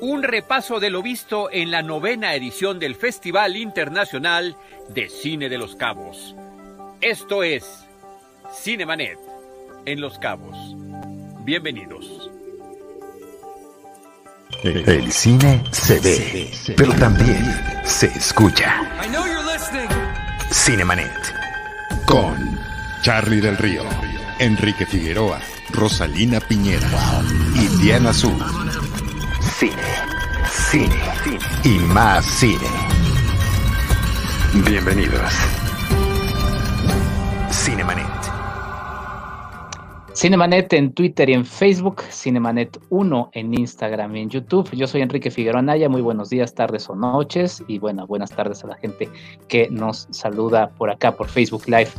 un repaso de lo visto en la novena edición del Festival Internacional de Cine de los Cabos. Esto es Cinemanet en Los Cabos. Bienvenidos. El cine se ve, pero también se escucha. Cinemanet con Charlie del Río, Enrique Figueroa, Rosalina Piñera y Diana Azul cine, cine, y más cine. Bienvenidos. Cinemanet. Cinemanet en Twitter y en Facebook, Cinemanet 1 en Instagram y en YouTube. Yo soy Enrique Figueroa Naya, muy buenos días, tardes o noches y bueno, buenas tardes a la gente que nos saluda por acá por Facebook Live.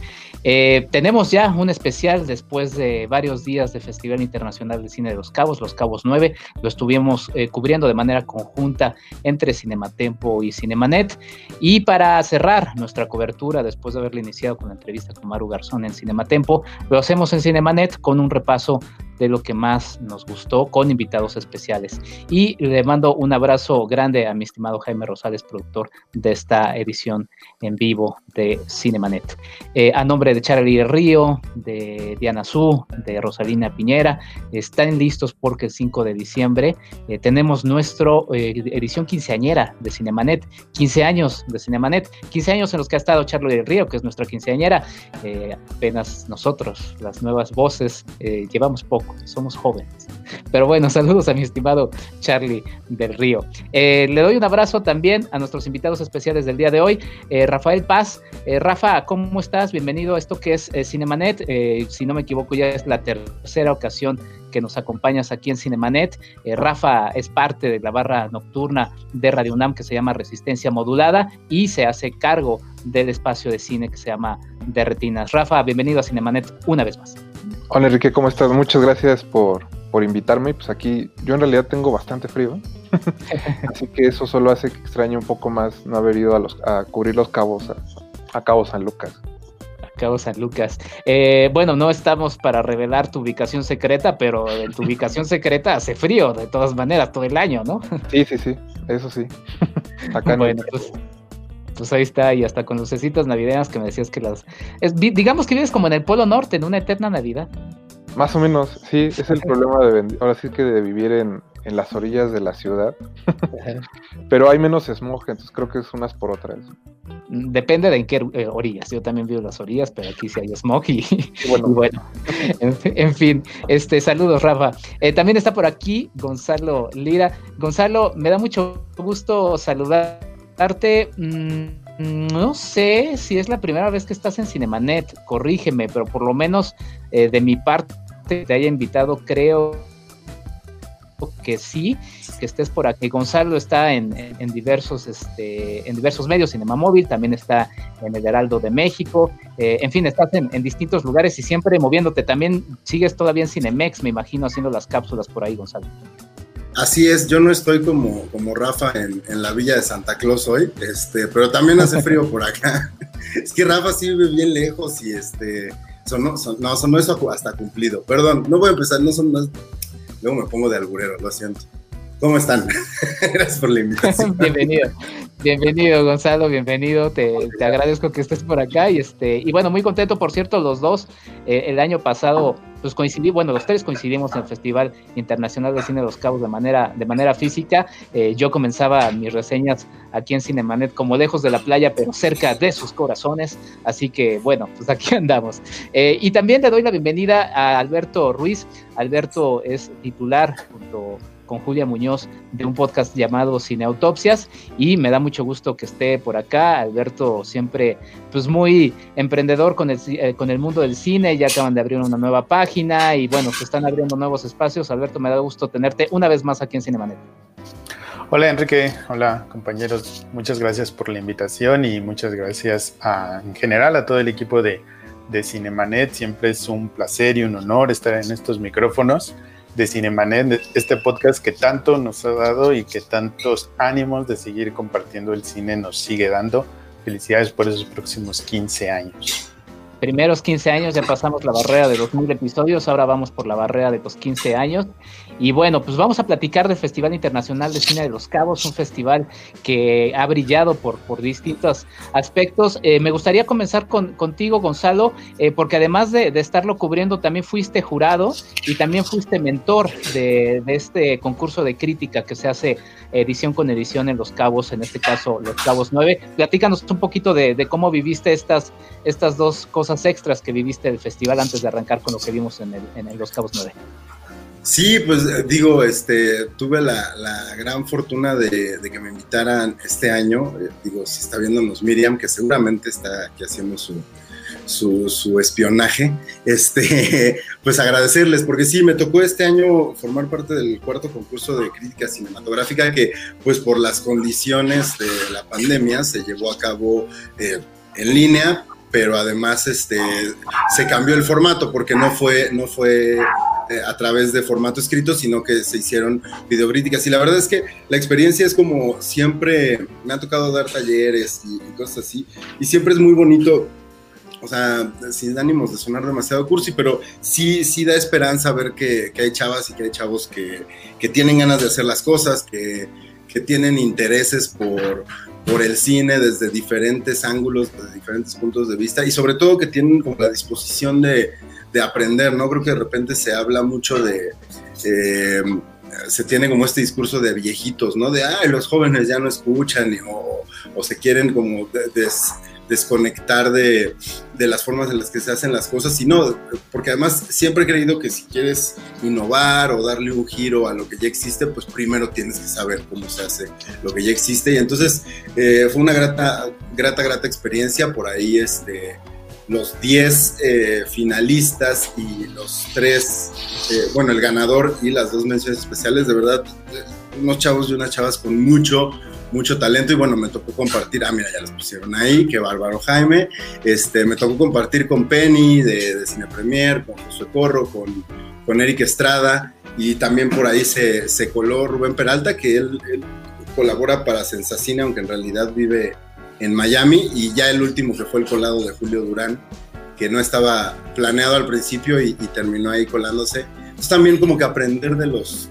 Eh, tenemos ya un especial después de varios días de Festival Internacional de Cine de Los Cabos, Los Cabos 9. Lo estuvimos eh, cubriendo de manera conjunta entre Cinematempo y Cinemanet. Y para cerrar nuestra cobertura, después de haberle iniciado con la entrevista con Maru Garzón en Cinematempo, lo hacemos en Cinemanet con un repaso de lo que más nos gustó con invitados especiales. Y le mando un abrazo grande a mi estimado Jaime Rosales, productor de esta edición en vivo de Cinemanet. Eh, a nombre de Charlie Río, de Diana Su, de Rosalina Piñera, están listos porque el 5 de diciembre eh, tenemos nuestra eh, edición quinceañera de Cinemanet, 15 años de Cinemanet, 15 años en los que ha estado Charlie Río, que es nuestra quinceañera, apenas nosotros, las nuevas voces, llevamos poco somos jóvenes. Pero bueno, saludos a mi estimado Charlie del Río. Eh, le doy un abrazo también a nuestros invitados especiales del día de hoy, eh, Rafael Paz. Eh, Rafa, ¿cómo estás? Bienvenido a esto que es Cinemanet. si no me equivoco, ya es la tercera ocasión que nos acompañas aquí en Cinemanet. Rafa es parte de la barra nocturna de Radio UNAM que se llama Resistencia Modulada y se hace cargo del espacio de cine que se llama De Retinas. Rafa, bienvenido a Cinemanet una vez más. Hola Enrique, ¿cómo estás? Muchas gracias por, por invitarme. Pues aquí yo en realidad tengo bastante frío, así que eso solo hace que extrañe un poco más no haber ido a, los, a cubrir los cabos a, Cabo San Lucas. A Cabo San Lucas. Eh, bueno, no estamos para revelar tu ubicación secreta, pero en tu ubicación secreta hace frío de todas maneras todo el año, ¿no? sí, sí, sí, eso sí. Acá bueno, pues, pues ahí está, y hasta con lucecitas navideñas que me decías que las... digamos que vives como en el Polo Norte, en una eterna Navidad. Más o menos, sí, es el problema de ahora sí que de vivir en, las orillas de la ciudad. Pero hay menos smog, entonces creo que es unas por otras. Depende de en qué eh, orillas. Yo también vivo en las orillas, pero aquí sí hay smog y, bueno, en, fin, este saludos, Rafa. Eh, también está por aquí Gonzalo Lira. Gonzalo, me da mucho gusto saludar Mm, no sé si es la primera vez que estás en Cinemanet, corrígeme, pero por lo menos eh, de mi parte te haya invitado, creo que sí, que estés por aquí. Gonzalo está en, diversos, este, en diversos medios, Cinema Móvil, también está en el Heraldo de México, eh, en fin, estás en, en, distintos lugares y siempre moviéndote. También sigues todavía en Cinemex, me imagino, haciendo las cápsulas por ahí, Gonzalo. Así es, yo no estoy como, como Rafa en, la villa de Santa Claus hoy, este, pero también hace frío por acá. Es que Rafa sí vive bien lejos y este, sonó, no, sonó eso hasta cumplido. Perdón, no voy a empezar, no son, luego me pongo de alburero, lo siento. ¿Cómo están? Gracias por la invitación. Bienvenido. Bienvenido, Gonzalo, bienvenido. Te, agradezco que estés por acá. Y este, y bueno, muy contento, por cierto, los dos. Eh, el año pasado, pues coincidí, bueno, los tres coincidimos en el Festival Internacional de Cine de los Cabos de manera, de manera física. Eh, yo comenzaba mis reseñas aquí en Cinemanet como lejos de la playa, pero cerca de sus corazones. Así que bueno, pues aquí andamos. Eh, y también le doy la bienvenida a Alberto Ruiz. Alberto es titular junto con Julia Muñoz de un podcast llamado Cine Autopsias y me da mucho gusto que esté por acá. Alberto siempre pues muy emprendedor con el, eh, con el mundo del cine, ya acaban de abrir una nueva página y bueno, se están abriendo nuevos espacios. Alberto, me da gusto tenerte una vez más aquí en Cinemanet. Hola Enrique, hola compañeros, muchas gracias por la invitación y muchas gracias en general a todo el equipo de, de Cinemanet. Siempre es un placer y un honor estar en estos micrófonos de Cinemanet, este podcast que tanto nos ha dado y que tantos ánimos de seguir compartiendo el cine nos sigue dando. Felicidades por esos próximos 15 años. Primeros 15 años, ya pasamos la barrera de los mil episodios, ahora vamos por la barrera de los 15 años. Y bueno, pues vamos a platicar del Festival Internacional de Cine de los Cabos, un festival que ha brillado por, por distintos aspectos. Eh, me gustaría comenzar con, contigo, Gonzalo, eh, porque además de, estarlo cubriendo, también fuiste jurado y también fuiste mentor de, este concurso de crítica que se hace edición con edición en Los Cabos, en este caso Los Cabos 9. Platícanos un poquito de, de cómo viviste estas, estas dos cosas extras que viviste del festival antes de arrancar con lo que vimos en, el, en Los Cabos 9. Sí, pues eh, digo, este, tuve la, gran fortuna de, que me invitaran este año. Eh, digo, si está viéndonos Miriam, que seguramente está aquí haciendo su, su, espionaje, este, pues agradecerles, porque sí, me tocó este año formar parte del cuarto concurso de crítica cinematográfica que, pues por las condiciones de la pandemia, se llevó a cabo eh, en línea, pero además este, se cambió el formato porque no fue, no fue eh, a través de formato escrito, sino que se hicieron videocríticas. Y la verdad es que la experiencia es como siempre, me ha tocado dar talleres y, cosas así, y siempre es muy bonito. O sea, sin ánimos de sonar demasiado cursi, pero sí, sí da esperanza ver que, que hay chavas y que hay chavos que, que tienen ganas de hacer las cosas, que, que tienen intereses por, por el cine desde diferentes ángulos, desde diferentes puntos de vista y sobre todo que tienen como la disposición de, de aprender, ¿no? Creo que de repente se habla mucho de... Eh, se tiene como este discurso de viejitos, ¿no? De, ay, los jóvenes ya no escuchan o, o se quieren como des, desconectar de, de, las formas en las que se hacen las cosas, sino porque además siempre he creído que si quieres innovar o darle un giro a lo que ya existe, pues primero tienes que saber cómo se hace lo que ya existe. Y entonces eh, fue una grata, grata, grata experiencia. Por ahí este, los 10 eh, finalistas y los 3, eh, bueno, el ganador y las dos menciones especiales, de verdad, unos chavos y unas chavas con mucho, mucho talento y bueno, me tocó compartir, ah, mira, ya los pusieron ahí, qué bárbaro Jaime, este, me tocó compartir con Penny de, Cine Premier, con José Corro, con, con Eric Estrada y también por ahí se, se coló Rubén Peralta, que él, colabora para Sensacine, aunque en realidad vive en Miami y ya el último que fue el colado de Julio Durán, que no estaba planeado al principio y, y terminó ahí colándose. Es también como que aprender de los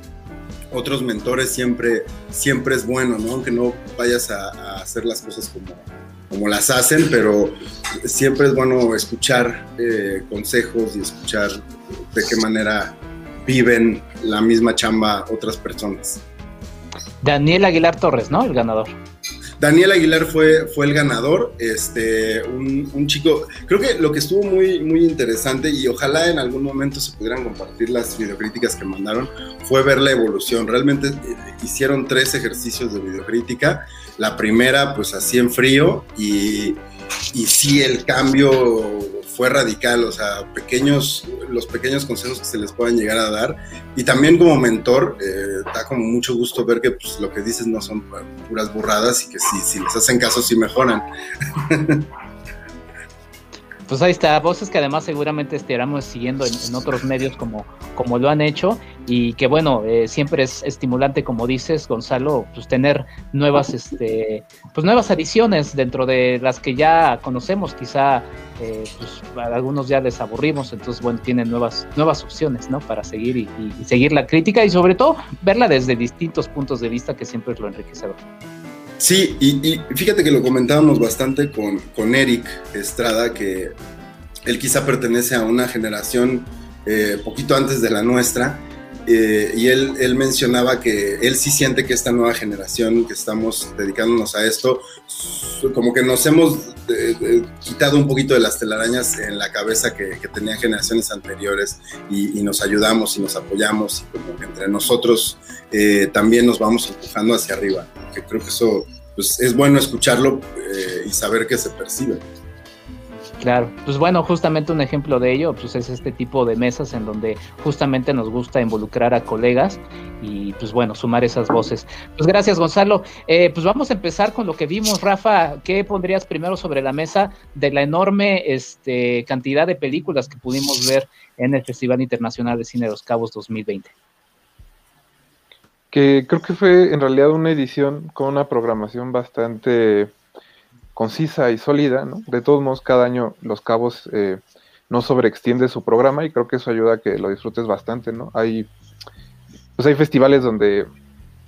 otros mentores siempre, siempre es bueno, ¿no? Aunque no vayas a, hacer las cosas como, como las hacen, pero siempre es bueno escuchar eh, consejos y escuchar de qué manera viven la misma chamba otras personas. Daniel Aguilar Torres, ¿no? El ganador. Daniel Aguilar fue, fue el ganador, este, un, chico, creo que lo que estuvo muy, muy interesante y ojalá en algún momento se pudieran compartir las videocríticas que mandaron, fue ver la evolución. Realmente eh, hicieron tres ejercicios de videocrítica. La primera, pues así en frío y, y sí el cambio fue radical, o sea, pequeños, los pequeños consejos que se les puedan llegar a dar. Y también como mentor, eh, da como mucho gusto ver que pues, lo que dices no son puras burradas y que si, si les hacen caso sí mejoran. pues ahí está, voces que además seguramente estaremos siguiendo en, otros medios como, como lo han hecho y que bueno, eh, siempre es estimulante, como dices, Gonzalo, pues tener nuevas, este, pues nuevas adiciones dentro de las que ya conocemos, quizá eh, pues, algunos ya les aburrimos, entonces bueno, tienen nuevas, nuevas opciones, ¿no? Para seguir y, seguir la crítica y sobre todo verla desde distintos puntos de vista que siempre es lo enriquecedor. Sí, y, fíjate que lo comentábamos bastante con, con Eric Estrada, que él quizá pertenece a una generación eh, poquito antes de la nuestra, eh, y él, él, mencionaba que él sí siente que esta nueva generación que estamos dedicándonos a esto, como que nos hemos eh, quitado un poquito de las telarañas en la cabeza que, que tenían generaciones anteriores y, nos ayudamos y nos apoyamos y como que entre nosotros también nos vamos empujando hacia arriba que creo que eso pues, es bueno escucharlo eh, y saber que se percibe. Claro, pues bueno, justamente un ejemplo de ello pues es este tipo de mesas en donde justamente nos gusta involucrar a colegas y pues bueno, sumar esas voces. Pues gracias Gonzalo. Eh, pues vamos a empezar con lo que vimos. Rafa, ¿qué pondrías primero sobre la mesa de la enorme este, cantidad de películas que pudimos ver en el Festival Internacional de Cine de los Cabos 2020? que creo que fue en realidad una edición con una programación bastante concisa y sólida, ¿no? De todos modos, cada año Los Cabos eh, no sobreextiende su programa y creo que eso ayuda a que lo disfrutes bastante, ¿no? Hay, pues hay festivales donde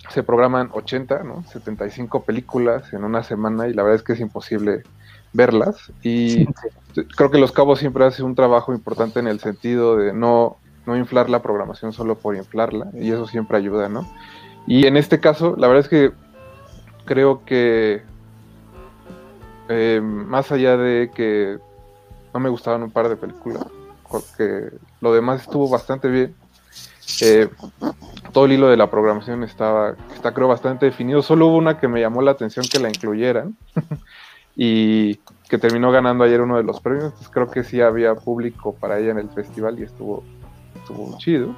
se programan 80, ¿no? 75 películas en una semana y la verdad es que es imposible verlas y creo que Los Cabos siempre hace un trabajo importante en el sentido de no, no inflar la programación solo por inflarla y eso siempre ayuda, ¿no? Y en este caso, la verdad es que creo que eh, más allá de que no me gustaban un par de películas, porque lo demás estuvo bastante bien. Eh, todo el hilo de la programación estaba, está creo bastante definido. Solo hubo una que me llamó la atención que la incluyeran y que terminó ganando ayer uno de los premios. Entonces creo que sí había público para ella en el festival y estuvo, estuvo chido.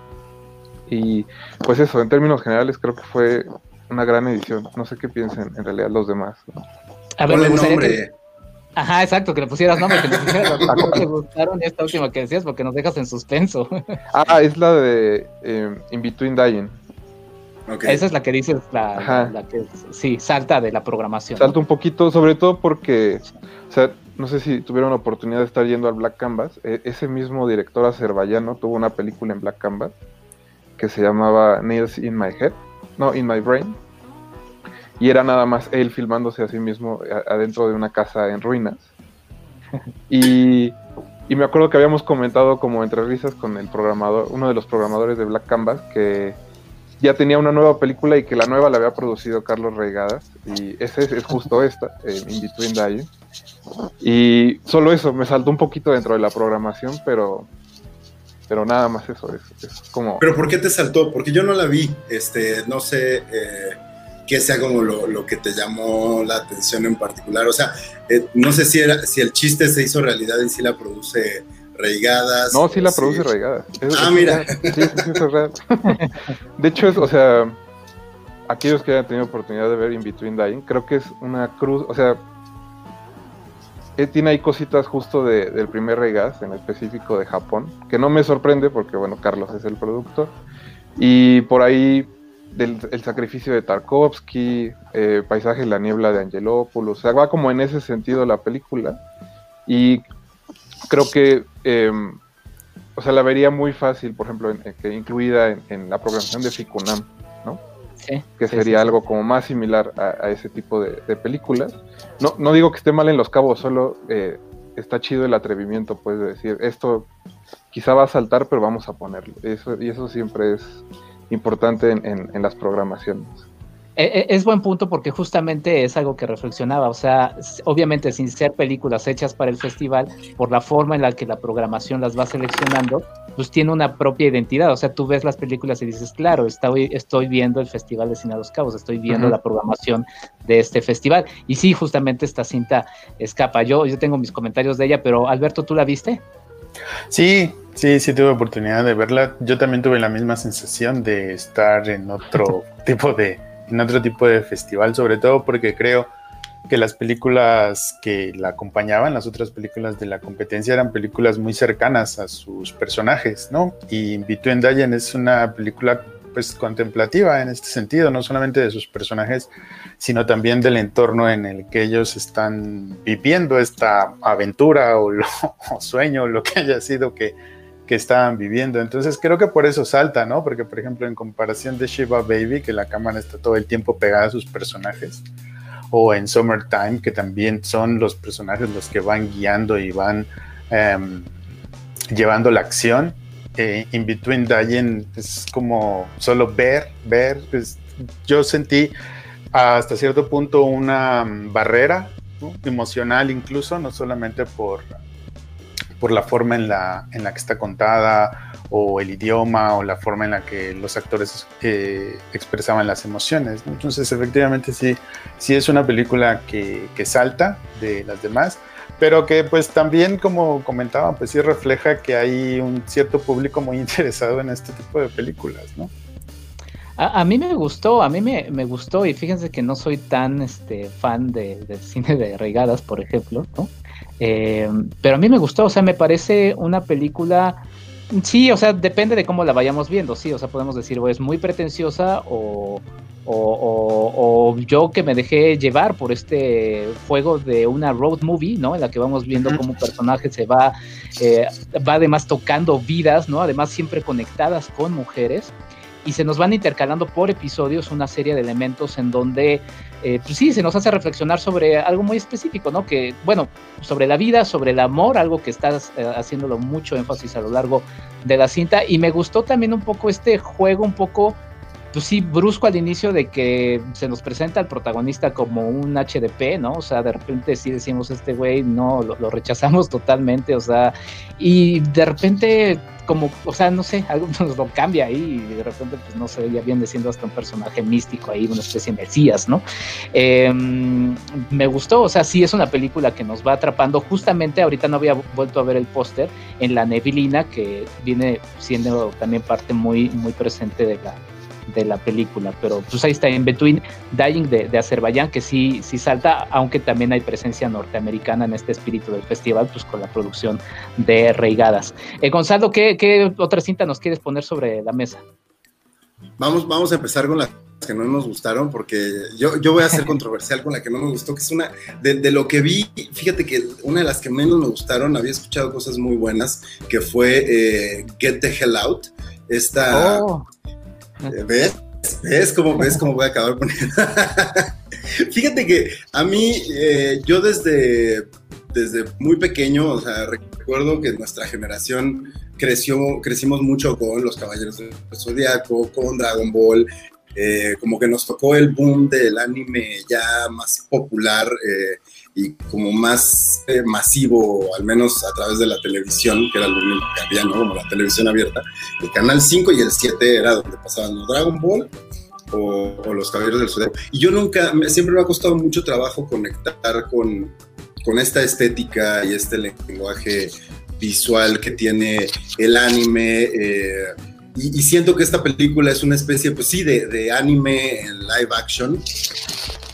Y pues eso, en términos generales creo que fue una gran edición. No sé qué piensen en realidad los demás. A ver, nombre. Ajá, exacto, que le pusieras nombre, que le pusieras los que te gustaron esta última que decías, porque nos dejas en suspenso. Ah, es la de eh, In Between Dying. Esa es la que dices, la, la, que sí, salta de la programación. Salta un poquito, sobre todo porque, o sea, no sé si tuvieron la oportunidad de estar yendo al Black Canvas. E, ese mismo director azerbaiyano tuvo una película en Black Canvas que se llamaba Nails in My Head, no, In My Brain y era nada más él filmándose a sí mismo adentro de una casa en ruinas. Y, y, me acuerdo que habíamos comentado como entre risas con el programador, uno de los programadores de Black Canvas, que ya tenía una nueva película y que la nueva la había producido Carlos Reigadas. Y ese es, justo esta, In Between Dying. Y solo eso, me saltó un poquito dentro de la programación, pero pero nada más eso, es, es como... ¿Pero por qué te saltó? Porque yo no la vi, este, no sé... Eh que sea como lo, que te llamó la atención en particular. O sea, eh, no sé si, era, si el chiste se hizo realidad y si la produce Reigadas. No, sí la produce Reigadas. ah, mira. Sí, sí, sí, es real. De hecho, es, o sea, aquellos que hayan tenido oportunidad de ver In Between Dying, creo que es una cruz, o sea, eh, tiene ahí cositas justo de, del primer Reigadas, en específico de Japón, que no me sorprende porque, bueno, Carlos es el productor. Y por ahí del el sacrificio de Tarkovsky, eh, Paisaje en la niebla de Angelopoulos, o sea, va como en ese sentido la película y creo que, em, o sea, la vería muy fácil, por ejemplo, que incluida en, la programación de Ficunam, ¿no? Sí, que sería algo como más similar a, ese tipo de, películas. No, no digo que esté mal en los cabos, solo eh, está chido el atrevimiento, pues, de decir, esto quizá va a saltar, pero vamos a ponerlo. Eso, y eso siempre es importante en, las programaciones. E, e, es buen punto porque justamente es algo que reflexionaba, o sea, obviamente sin ser películas hechas para el festival, por la forma en la que la programación las va seleccionando, pues tiene una propia identidad, o sea, tú ves las películas y dices, claro, estoy, estoy viendo el Festival de Cine a los Cabos, estoy viendo la programación de este festival, y sí, justamente esta cinta escapa, yo, yo tengo mis comentarios de ella, pero Alberto, ¿tú la viste? Sí, sí, sí tuve oportunidad de verla. Yo también tuve la misma sensación de estar en otro tipo de, en otro tipo de festival, sobre todo porque creo que las películas que la acompañaban, las otras películas de la competencia, eran películas muy cercanas a sus personajes, ¿no? Y Between Dayan es una película pues contemplativa en este sentido, no solamente de sus personajes, sino también del entorno en el que ellos están viviendo esta aventura o, lo, o sueño, lo que haya sido que, que estaban viviendo. Entonces creo que por eso salta, ¿no? Porque por ejemplo en comparación de Shiva Baby, que la cámara está todo el tiempo pegada a sus personajes, o en Summertime, que también son los personajes los que van guiando y van em, llevando la acción, eh, In Between Dying es como solo ver, ver. yo sentí hasta cierto punto una barrera emocional incluso, no solamente por, por la forma en la, en la que está contada o el idioma o la forma en la que los actores eh, expresaban las emociones. Entonces efectivamente sí, sí es una película que, que salta de las demás pero que pues también como comentaba, pues sí refleja que hay un cierto público muy interesado en este tipo de películas, ¿no? A, mí me gustó, a mí me, gustó y fíjense que no soy tan este, fan de, del cine de regadas, por ejemplo, ¿no? Eh, pero a mí me gustó, o sea, me parece una película, sí, o sea, depende de cómo la vayamos viendo, sí, o sea, podemos decir o es muy pretenciosa o, o, yo que me dejé llevar por este juego de una road movie, ¿no? En la que vamos viendo cómo un personaje se va, eh, va además tocando vidas, ¿no? Además siempre conectadas con mujeres y se nos van intercalando por episodios una serie de elementos en donde, eh, pues sí, se nos hace reflexionar sobre algo muy específico, ¿no? Que, bueno, sobre la vida, sobre el amor, algo que estás eh, haciéndolo mucho énfasis a lo largo de la cinta. Y me gustó también un poco este juego, un poco pues sí, brusco al inicio de que se nos presenta al protagonista como un HDP, ¿no? O sea, de repente sí decimos, este güey, no, lo, rechazamos totalmente, o sea, y de repente, como, o sea, no sé, algo nos lo cambia ahí, y de repente, pues no sé, ya viene siendo hasta un personaje místico ahí, una especie de mesías, ¿no? Em, me gustó, o sea, sí es una película que nos va atrapando, justamente ahorita no había vuelto a ver el póster en la neblina, que viene siendo también parte muy, muy presente de la de la película, pero pues ahí está en Between Dying de, de Azerbaiyán, que sí, sí salta, aunque también hay presencia norteamericana en este espíritu del festival, pues con la producción de Reigadas. Eh, Gonzalo, ¿qué, ¿qué, otra cinta nos quieres poner sobre la mesa? Vamos, vamos a empezar con las que no nos gustaron, porque yo, yo voy a ser controversial con la que no me gustó, que es una, de, lo que vi, fíjate que una de las que menos me gustaron, había escuchado cosas muy buenas, que fue eh, Get the Hell Out, esta, oh. ¿Ves? ¿Ves cómo, ves cómo voy a acabar poniendo? Fíjate que a mí, eh, yo desde, desde muy pequeño, o sea, recuerdo que nuestra generación creció, crecimos mucho con los Caballeros del Zodiaco, con Dragon Ball, eh, como que nos tocó el boom del anime ya más popular. Eh, y como más eh, masivo, al menos a través de la televisión, que era lo único que había, ¿no? Como la televisión abierta. El canal 5 y el 7 era donde pasaban los Dragon Ball o, los Caballeros del Zodiaco. Y yo nunca, siempre me ha costado mucho trabajo conectar con, con esta estética y este lenguaje visual que tiene el anime. Eh, y, siento que esta película es una especie, pues sí, de, de anime en live action.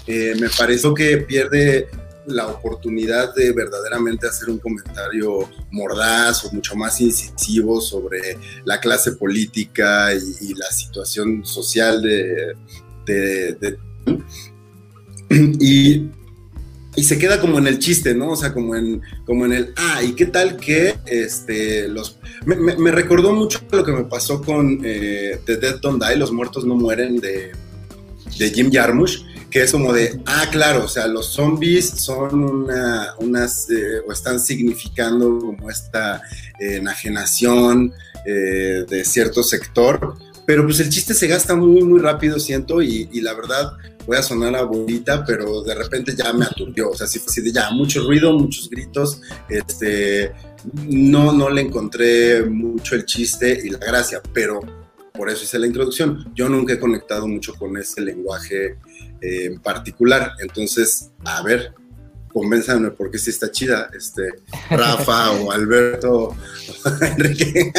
Eh, me pareció que pierde la oportunidad de verdaderamente hacer un comentario mordaz o mucho más incisivo sobre la clase política y, la situación social de... y, se queda como en el chiste, ¿no? O sea, como en, como en el, ah, ¿y qué tal que este, los... Me, recordó mucho lo que me pasó con eh, The Dead Don't Die, Los Muertos No Mueren de, de Jim Jarmusch, que es como de, ah, claro, o sea, los zombies son una, unas, eh, o están significando como esta enajenación eh, de cierto sector, pero pues el chiste se gasta muy, muy rápido, siento, y, la verdad, voy a sonar a bonita, pero de repente ya me aturdió, o sea, sí fue así de ya, mucho ruido, muchos gritos, este, no, no le encontré mucho el chiste y la gracia, pero por eso hice la introducción. Yo nunca he conectado mucho con ese lenguaje en particular. Entonces, a ver, convénzame porque si está chida, este, Rafa o Alberto o Enrique.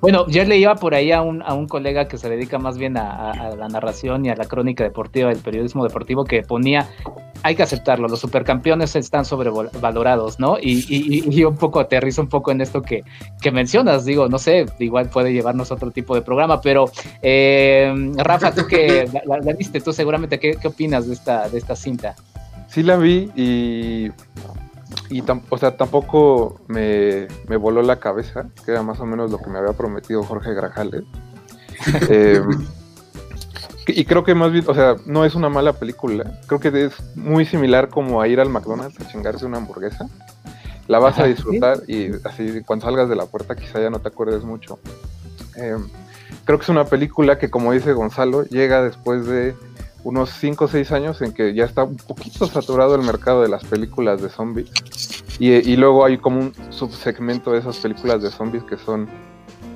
Bueno, yo le iba por ahí a un, a un colega que se dedica más bien a, la narración y a la crónica deportiva, el periodismo deportivo, que ponía, hay que aceptarlo, los supercampeones están sobrevalorados, ¿no? Y, y, un poco aterrizo un poco en esto que, que, mencionas, digo, no sé, igual puede llevarnos a otro tipo de programa, pero eh, Rafa, tú que la, viste, tú seguramente, ¿qué, ¿qué opinas de esta, de esta cinta? Sí la vi y y o sea, tampoco me, voló la cabeza, que era más o menos lo que me había prometido Jorge Grajales. Eh, y creo que más bien, o sea, no es una mala película. Creo que es muy similar como a ir al McDonald's a chingarse una hamburguesa. La vas a disfrutar y así cuando salgas de la puerta quizá ya no te acuerdes mucho. Eh, creo que es una película que, como dice Gonzalo, llega después de unos 5 o 6 años en que ya está un poquito saturado el mercado de las películas de zombies. Y, luego hay como un subsegmento de esas películas de zombies que son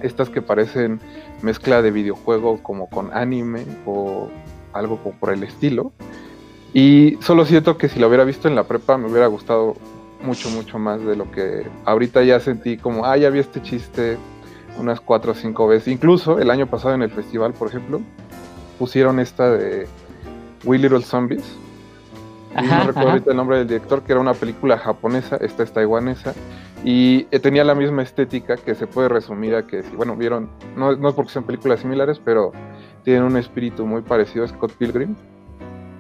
estas que parecen mezcla de videojuego como con anime o algo por el estilo. Y solo siento que si lo hubiera visto en la prepa me hubiera gustado mucho, mucho más de lo que ahorita ya sentí como, ah, ya vi este chiste unas cuatro o cinco veces. Incluso el año pasado en el festival, por ejemplo, pusieron esta de We Little Zombies. no recuerdo ahorita el nombre del director, que era una película japonesa, esta es taiwanesa, Y eh, tenía la misma estética que se puede resumir a que, bueno, vieron, no, no es porque sean películas similares, pero tienen un espíritu muy parecido a Scott Pilgrim,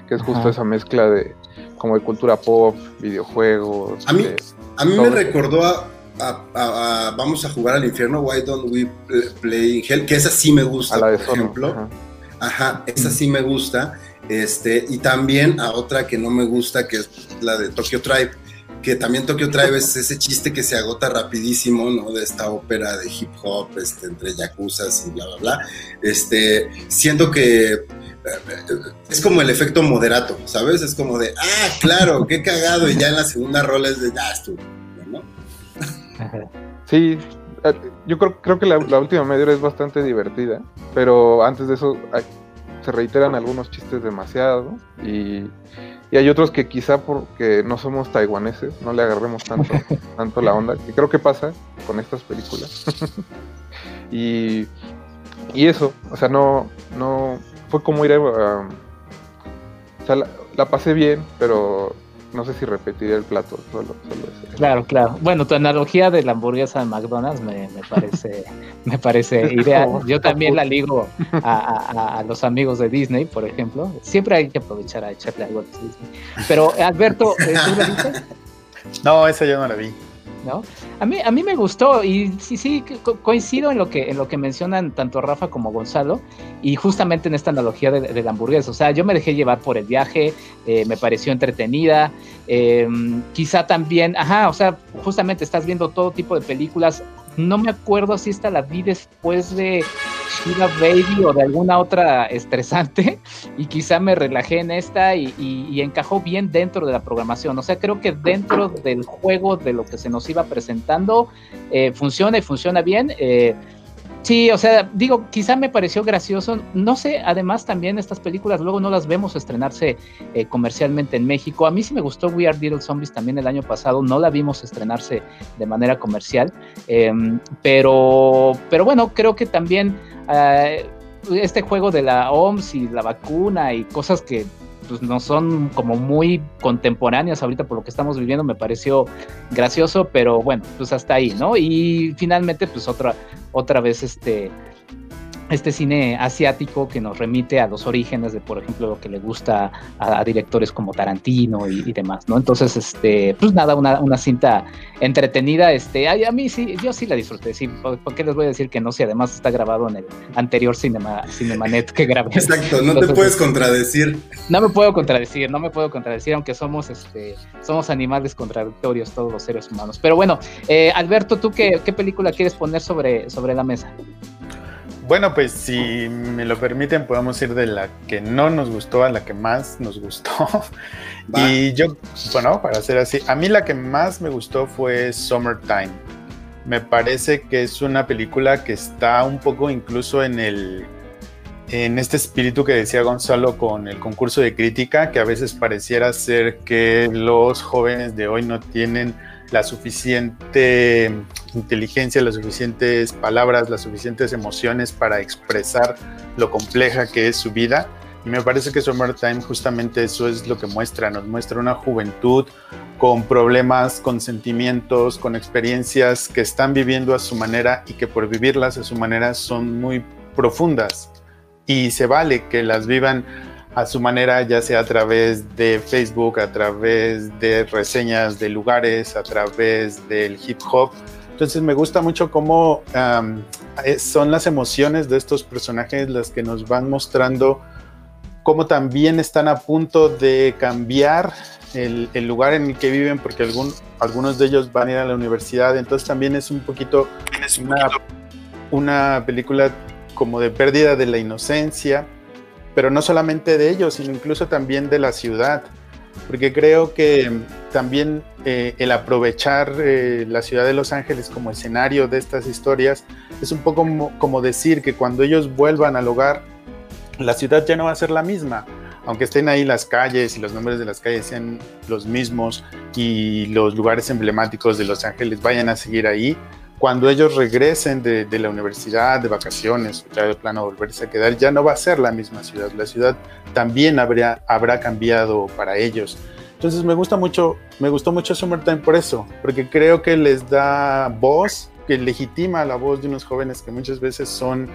que es justo Ajá. esa mezcla de como de cultura pop, videojuegos. A mí, de- a mí me recordó a, a- a- a Vamos a jugar al infierno, Why Don't We Play in Hell, que esa sí me gusta, a la de por Sono. ejemplo. ajá. Ajá, esa sí me gusta. Este, y también a otra que no me gusta, que es la de Tokyo Tribe, que también Tokyo Tribe es ese chiste que se agota rapidísimo, ¿no? De esta ópera de hip hop, este, entre yakuzas y bla, bla, bla. Este, siento que eh, es como el efecto moderato, ¿sabes? Es como de, ah, claro, qué cagado, y ya en la segunda rola es de, ah, estuvo, ¿no? Sí, eh, yo creo, creo que la, última media es bastante divertida, pero antes de eso se reiteran algunos chistes demasiado y, y hay otros que quizá porque no somos taiwaneses no le agarremos tanto, tanto la onda, que creo que pasa con estas películas. y, y eso, o sea, no, no fue como ir a... o sea, la, la pasé bien, pero no sé si repetiría el plato, solo, solo. Claro, claro. Bueno, tu analogía de la hamburguesa de McDonald's me, me parece, me parece ideal. Yo también la ligo a, a- a- los amigos de Disney, por ejemplo. Siempre hay que aprovechar a echarle algo a los Disney. Pero Alberto, eh, ¿tú la viste? No, esa yo no la vi. ¿No? A mí, a mí me gustó y sí, sí, co- coincido en lo que, en lo que mencionan tanto Rafa como Gonzalo y justamente en esta analogía de, de la hamburguesa. O sea, yo me dejé llevar por el viaje, eh, me pareció entretenida, eh, quizá también, ajá, o sea, justamente estás viendo todo tipo de películas. No me acuerdo si esta la vi después de Shiva Baby o de alguna otra estresante y quizá me relajé en esta y, encajó bien dentro de la programación. O sea, creo que dentro del juego de lo que se nos iba presentando eh, funciona y funciona bien. Eh, sí, o sea, digo, quizá me pareció gracioso. No sé, además también estas películas luego no las vemos estrenarse eh, comercialmente en México. A mí sí me gustó We Are Little Zombies también el año pasado. No la vimos estrenarse de manera comercial. Eh, pero, pero bueno, creo que también eh, este juego de la OMS y la vacuna y cosas que pues, no son como muy contemporáneas ahorita por lo que estamos viviendo me pareció gracioso, pero bueno, pues hasta ahí, ¿no? Y finalmente, pues otra, otra vez este, este cine asiático que nos remite a los orígenes de, por ejemplo, lo que le gusta a, a directores como Tarantino y, y, demás, ¿no? Entonces, este, pues nada, una, una cinta entretenida, este, a, a, mí sí, yo sí la disfruté, sí, ¿por, ¿por, qué les voy a decir que no? Si además está grabado en el anterior cinema, Cinemanet que grabé. Exacto, no Entonces, te puedes contradecir. No me puedo contradecir, no me puedo contradecir, aunque somos, este, somos animales contradictorios todos los seres humanos. Pero bueno, eh, Alberto, ¿tú qué, qué película quieres poner sobre, sobre la mesa? Bueno, pues si me lo permiten, podemos ir de la que no nos gustó a la que más nos gustó. Va. Y yo, bueno, para hacer así, a mí la que más me gustó fue Summertime. Me parece que es una película que está un poco incluso en el en este espíritu que decía Gonzalo con el concurso de crítica, que a veces pareciera ser que los jóvenes de hoy no tienen la suficiente inteligencia, las suficientes palabras, las suficientes emociones para expresar lo compleja que es su vida. Y me parece que Summertime justamente eso es lo que muestra, nos muestra una juventud con problemas, con sentimientos, con experiencias que están viviendo a su manera y que por vivirlas a su manera son muy profundas. Y se vale que las vivan a su manera, ya sea a través de Facebook, a través de reseñas de lugares, a través del hip hop. Entonces me gusta mucho cómo um, son las emociones de estos personajes las que nos van mostrando cómo también están a punto de cambiar el, el lugar en el que viven, porque algún, algunos de ellos van a ir a la universidad, entonces también es un poquito una, una película como de pérdida de la inocencia, pero no solamente de ellos, sino incluso también de la ciudad, porque creo que también eh, el aprovechar eh, la ciudad de Los Ángeles como escenario de estas historias es un poco como, como decir que cuando ellos vuelvan al hogar, la ciudad ya no va a ser la misma, aunque estén ahí las calles y los nombres de las calles sean los mismos y los lugares emblemáticos de Los Ángeles vayan a seguir ahí, cuando ellos regresen de, de, la universidad, de vacaciones, ya de plano volverse a quedar, ya no va a ser la misma ciudad. La ciudad también habría, habrá cambiado para ellos. Entonces me gusta mucho, me gustó mucho Summertime por eso, porque creo que les da voz, que legitima la voz de unos jóvenes que muchas veces son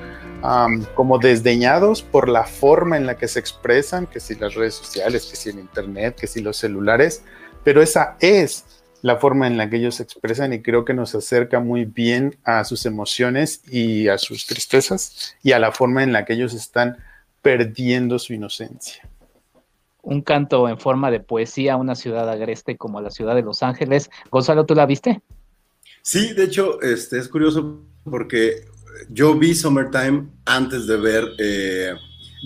como desdeñados por la forma en la que se expresan, que si las redes sociales, que si el internet, que si los celulares, pero esa es la forma en la que ellos se expresan y creo que nos acerca muy bien a sus emociones y a sus tristezas y a la forma en la que ellos están perdiendo su inocencia. Un canto en forma de poesía a una ciudad agreste como la ciudad de Los Ángeles. Gonzalo, ¿tú la viste? Sí, de hecho, este, es curioso porque yo vi Summertime antes de ver eh,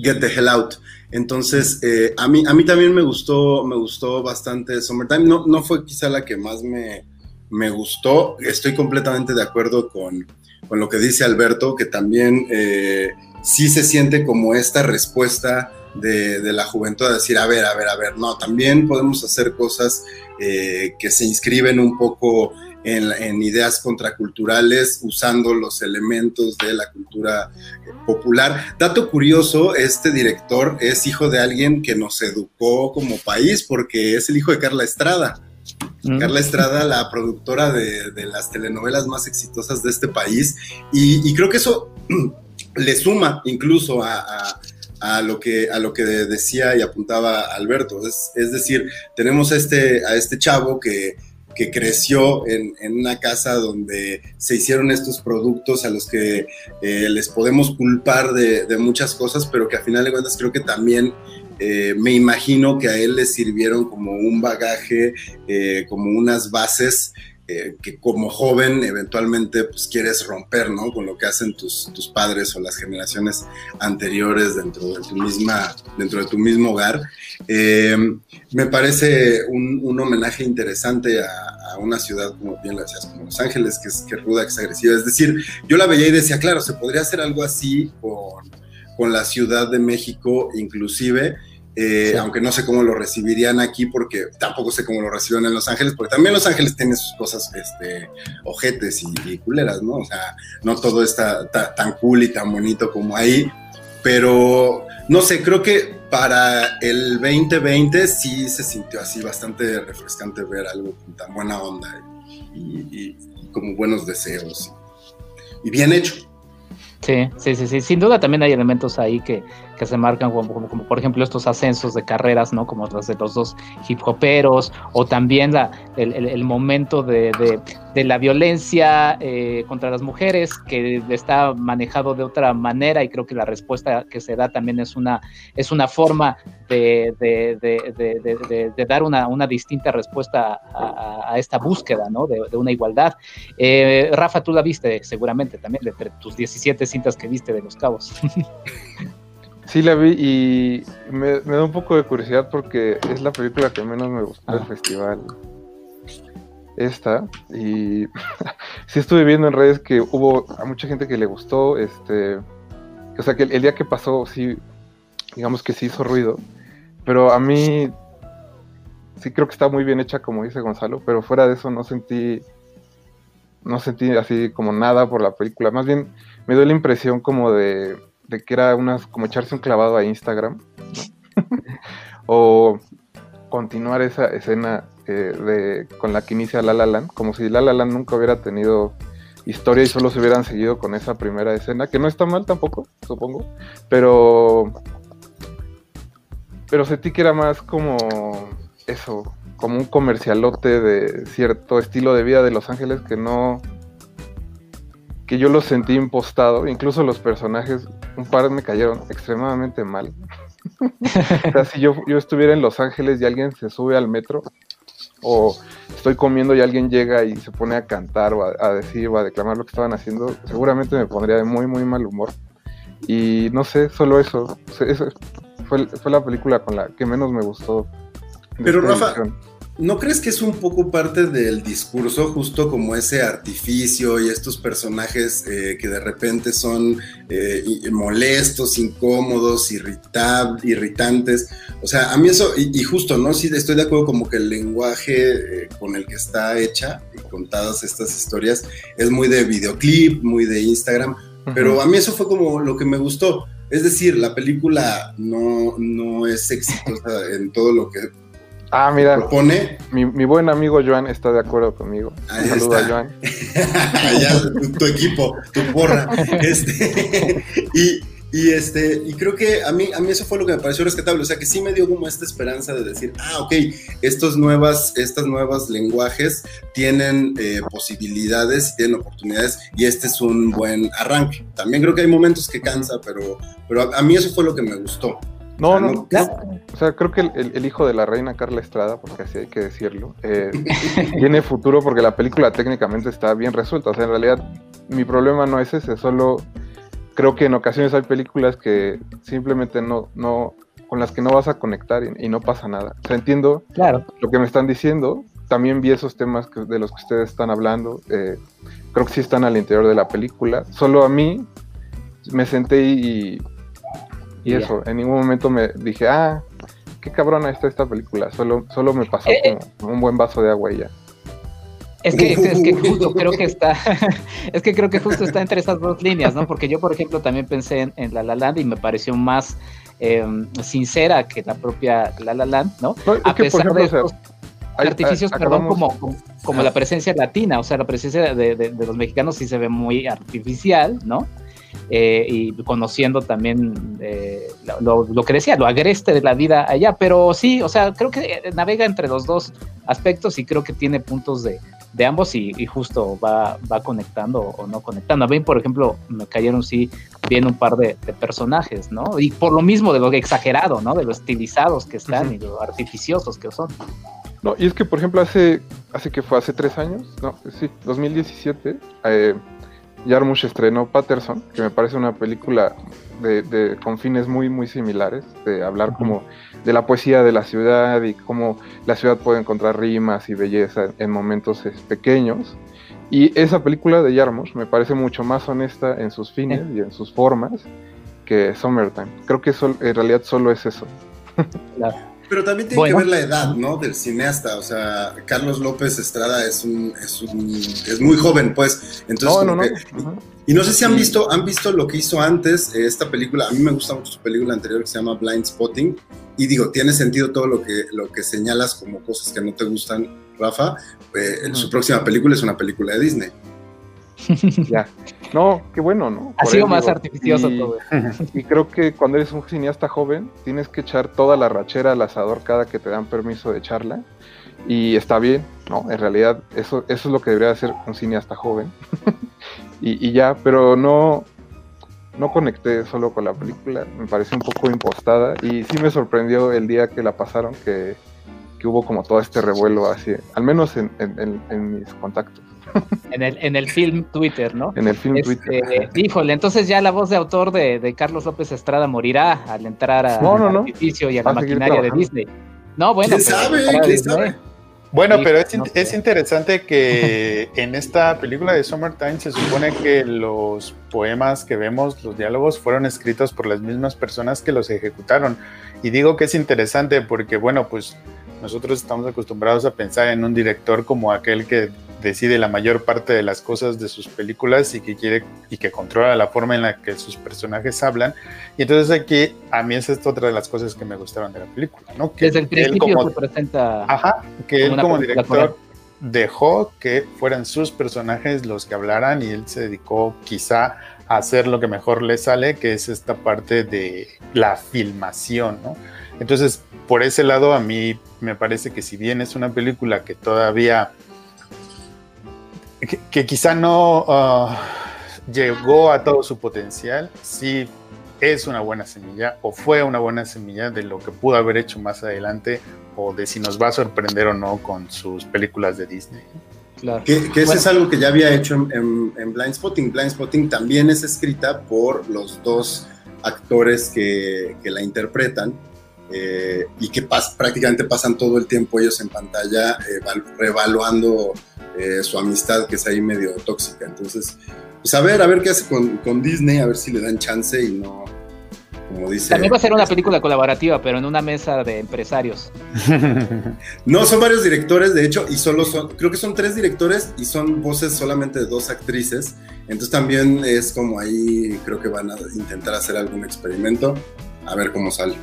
Get the Hell Out. Entonces, eh, a, mí, a mí también me gustó, me gustó bastante Summertime. No, no fue quizá la que más me, me gustó. Estoy completamente de acuerdo con, con lo que dice Alberto, que también eh, sí se siente como esta respuesta de, la juventud a decir, a ver, a ver, a ver, no, también podemos hacer cosas eh, que se inscriben un poco en, ideas contraculturales usando los elementos de la cultura popular. Dato curioso, este director es hijo de alguien que nos educó como país porque es el hijo de Carla Estrada. Mm. Carla Estrada, la productora de, las telenovelas más exitosas de este país, y creo que eso le suma incluso a, lo que, a lo que decía y apuntaba Alberto. Es, decir, tenemos a este, a este chavo que, creció en, una casa donde se hicieron estos productos a los que eh, les podemos culpar de, muchas cosas, pero que a final de cuentas creo que también eh, me imagino que a él le sirvieron como un bagaje, eh, como unas bases eh, que como joven eventualmente pues quieres romper, ¿no? Con lo que hacen tus, tus padres o las generaciones anteriores dentro de tu, misma, dentro de tu mismo hogar. Eh, me parece un, homenaje interesante a, una ciudad, como bien lo decías, como Los Ángeles, que es, que ruda, que es agresiva. Es decir, yo la veía y decía, claro, se podría hacer algo así con, con la Ciudad de México, inclusive, eh, aunque no sé cómo lo recibirían aquí, porque tampoco sé cómo lo reciben en Los Ángeles, porque también Los Ángeles tiene sus cosas este, ojetes y, culeras, ¿no? O sea, no todo está tan cool y tan bonito como ahí, pero no sé, creo que para el 2020 sí se sintió así bastante refrescante ver algo con tan buena onda y, como buenos deseos y bien hecho. Sí, sí, sí, sí. Sin duda también hay elementos ahí que, que se marcan como, por ejemplo estos ascensos de carreras, ¿no? Como los de los dos hip hoperos, o también la, el, el, momento de, de, la violencia eh, contra las mujeres, que está manejado de otra manera, y creo que la respuesta que se da también es una, es una forma de, de dar una, una, distinta respuesta a, esta búsqueda, ¿no? De, una igualdad. Eh, Rafa, tú la viste seguramente también, de tus 17 cintas que viste de Los Cabos. Sí, la vi y me, da un poco de curiosidad porque es la película que menos me gustó del ah. festival. Esta. Y sí estuve viendo en redes que hubo a mucha gente que le gustó. Este. O sea que el, día que pasó, sí, digamos que sí hizo ruido. Pero a mí sí creo que está muy bien hecha, como dice Gonzalo, pero fuera de eso no sentí. No sentí así como nada por la película. Más bien me dio la impresión como de de que era unas como echarse un clavado a Instagram o continuar esa escena eh, de, con la que inicia La La como si La La nunca hubiera tenido historia y solo se hubieran seguido con esa primera escena, que no está mal tampoco, supongo, pero pero sentí que era más como eso, como un comercialote de cierto estilo de vida de Los Ángeles que no que yo lo sentí impostado, incluso los personajes, un par me cayeron extremadamente mal. o sea, si yo, yo estuviera en Los Ángeles y alguien se sube al metro, o estoy comiendo y alguien llega y se pone a cantar o a, decir o a declamar lo que estaban haciendo, seguramente me pondría de muy, muy mal humor. Y no sé, solo eso. eso fue, fue la película con la que menos me gustó. Pero Rafa, ¿No crees que es un poco parte del discurso, justo como ese artificio y estos personajes eh, que de repente son eh, molestos, incómodos, irritantes? O sea, a mí eso, y, justo, ¿no? Sí, estoy de acuerdo como que el lenguaje eh, con el que está hecha y contadas estas historias es muy de videoclip, muy de Instagram, pero a mí eso fue como lo que me gustó. Es decir, la película no, no es exitosa en todo lo que Ah, mira, propone. mi, mi buen amigo Joan está de acuerdo conmigo. Ahí Saluda, está. Joan. ya, tu, tu equipo, tu porra. Este, y, y este, y creo que a mí, a mí eso fue lo que me pareció rescatable. O sea, que sí me dio como esta esperanza de decir, ah, ok, estos nuevas, estas nuevas lenguajes tienen eh, posibilidades, tienen oportunidades, y este es un buen arranque. También creo que hay momentos que cansa, pero, pero a, a mí eso fue lo que me gustó. No, Ah, no, no, no. Claro. O sea, creo que el, el- el hijo de la reina Carla Estrada, porque así hay que decirlo, eh, tiene futuro porque la película técnicamente está bien resuelta. O sea, en realidad mi problema no es ese, solo creo que en ocasiones hay películas que simplemente no, no, con las que no vas a conectar y, y no pasa nada. O sea, entiendo Claro. lo que me están diciendo. También vi esos temas que- de los que ustedes están hablando. eh, creo que sí están al interior de la película. Solo a mí me senté y, y Y eso. En ningún momento me dije, ah, qué cabrona está esta película. Solo, solo me pasó Eh, eh. como un buen vaso de agua y ya. Es que, es, es que justo creo que está, es que creo que justo está entre esas dos líneas, ¿no? Porque yo, por ejemplo, también pensé en, en La La Land y me pareció más eh, sincera que la propia La La Land, ¿no? A que, pesar ejemplo, de o sea, estos hay- artificios, hay- perdón, acabamos- como, como, como la presencia latina, o sea, la presencia de, de- de los mexicanos sí se ve muy artificial, ¿no? Eh, y conociendo también eh, lo, que decía, lo agreste de la vida allá, pero sí, o sea, creo que eh, navega entre los dos aspectos y creo que tiene puntos de, de ambos y, y justo va, va conectando o no conectando. A mí, por ejemplo, me cayeron sí bien un par de, de personajes, ¿no? Y por lo mismo de lo exagerado, ¿no? De lo estilizados que están y lo artificiosos que son. No, y es que, por ejemplo, hace, hace que fue hace tres años, no, sí, 2017, eh, Jarmusch estrenó Patterson, que me parece una película de, de- con fines muy, muy similares, de hablar como de la poesía de la ciudad y cómo la ciudad puede encontrar rimas y belleza en momentos pequeños. Y esa película de Jarmusch me parece mucho más honesta en sus fines y en sus formas que Summertime. Creo que sol- en realidad solo es eso. Pero también tiene Bueno. que ver la edad, ¿no? Del cineasta. O sea, Carlos López Estrada es un, es un, es muy joven, pues. Entonces, No, no, no. y no sé si han visto, han visto lo que hizo antes eh, esta película. A mí me gusta mucho su película anterior que se llama Blind Spotting. Y digo, tiene sentido todo lo que, lo que señalas como cosas que no te gustan, Rafa. Eh. Su próxima película es una película de Disney. Ya. No, qué bueno, ¿no? Ha sido él, más digo, artificioso y- todo. Y creo que cuando eres un cineasta joven, tienes que echar toda la rachera al asador cada que te dan permiso de echarla. Y está bien, ¿no? En realidad, eso, eso es lo que debería hacer un cineasta joven. y, y ya, pero no, no conecté solo con la película. Me pareció un poco impostada. Y sí me sorprendió el día que la pasaron, que, que hubo como todo este revuelo así, al menos en, en- en- en mis contactos, En el, en el film Twitter, ¿no? en el film Este, Twitter. híjole, entonces ya la voz de autor de, de Carlos López Estrada morirá al entrar a- No, no, al no. artificio y a la maquinaria de. Disney. No, bueno, ¿Quién pero sabe? ¿Quién Disney. sabe? Bueno, Sí, pero es, no in- sé. es interesante que en esta película de Summertime se supone que los poemas que vemos, los diálogos, fueron escritos por las mismas personas que los ejecutaron. Y digo que es interesante porque, bueno, pues nosotros estamos acostumbrados a pensar en un director como aquel que decide la mayor parte de las cosas de sus películas y que quiere y que controla la forma en la que sus personajes hablan. Y entonces aquí a mí esa es otra de las cosas que me gustaron de la película, ¿no? Que Desde el él principio como- se presenta. Ajá, que él como director dejó que fueran sus personajes los que hablaran y él se dedicó quizá a hacer lo que mejor le sale, que es esta parte de la filmación, ¿no? Entonces, por ese lado, a mí me parece que si bien es una película que todavía, que, que quizá no ah, llegó a todo su potencial, sí es una buena semilla o fue una buena semilla de lo que pudo haber hecho más adelante o de si nos va a sorprender o no con sus películas de Disney. Claro. Que, que eso Bueno. es algo que ya había hecho en, en, en Blind Spotting. Blind Spotting también es escrita por los dos actores que, que la interpretan eh, y que pas- prácticamente pasan todo el tiempo ellos en pantalla eh, val- reevaluando eh, su amistad que es ahí medio tóxica. Entonces, pues a ver, a ver qué hace con, con Disney, a ver si le dan chance y no, como dice... También va a ser una película colaborativa, pero en una mesa de empresarios. No, son varios directores, de hecho, y solo son, creo que son tres directores y son voces solamente de dos actrices. Entonces también es como ahí, creo que van a intentar hacer algún experimento, a ver cómo sale.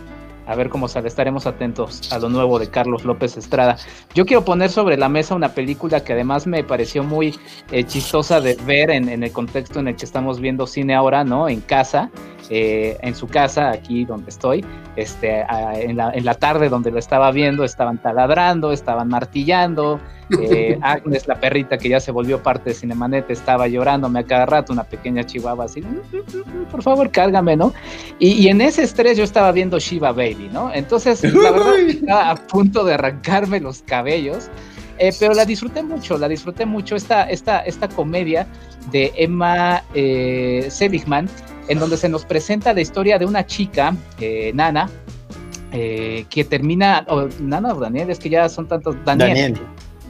A ver cómo sale. Estaremos atentos a lo nuevo de Carlos López Estrada. Yo quiero poner sobre la mesa una película que además me pareció muy eh, chistosa de ver en, el contexto en el que estamos viendo cine ahora, ¿no? En casa, eh, en su casa, aquí donde estoy, este, en, la, en la tarde donde lo estaba viendo, estaban taladrando, estaban martillando, eh, Agnes, la perrita que ya se volvió parte de Cinemanet, estaba llorándome a cada rato, una pequeña chihuahua así, mm, mm, mm, por favor, cárgame, ¿no? Y, en ese estrés yo estaba viendo Shiva Baby, ¿no? Entonces, la verdad, estaba a punto de arrancarme los cabellos. Eh, pero la disfruté mucho, la disfruté mucho esta, esta, esta comedia de Emma eh, Seligman, en donde se nos presenta la historia de una chica, eh, Nana, que termina, Nana o Daniel, es que ya son tantos, Daniel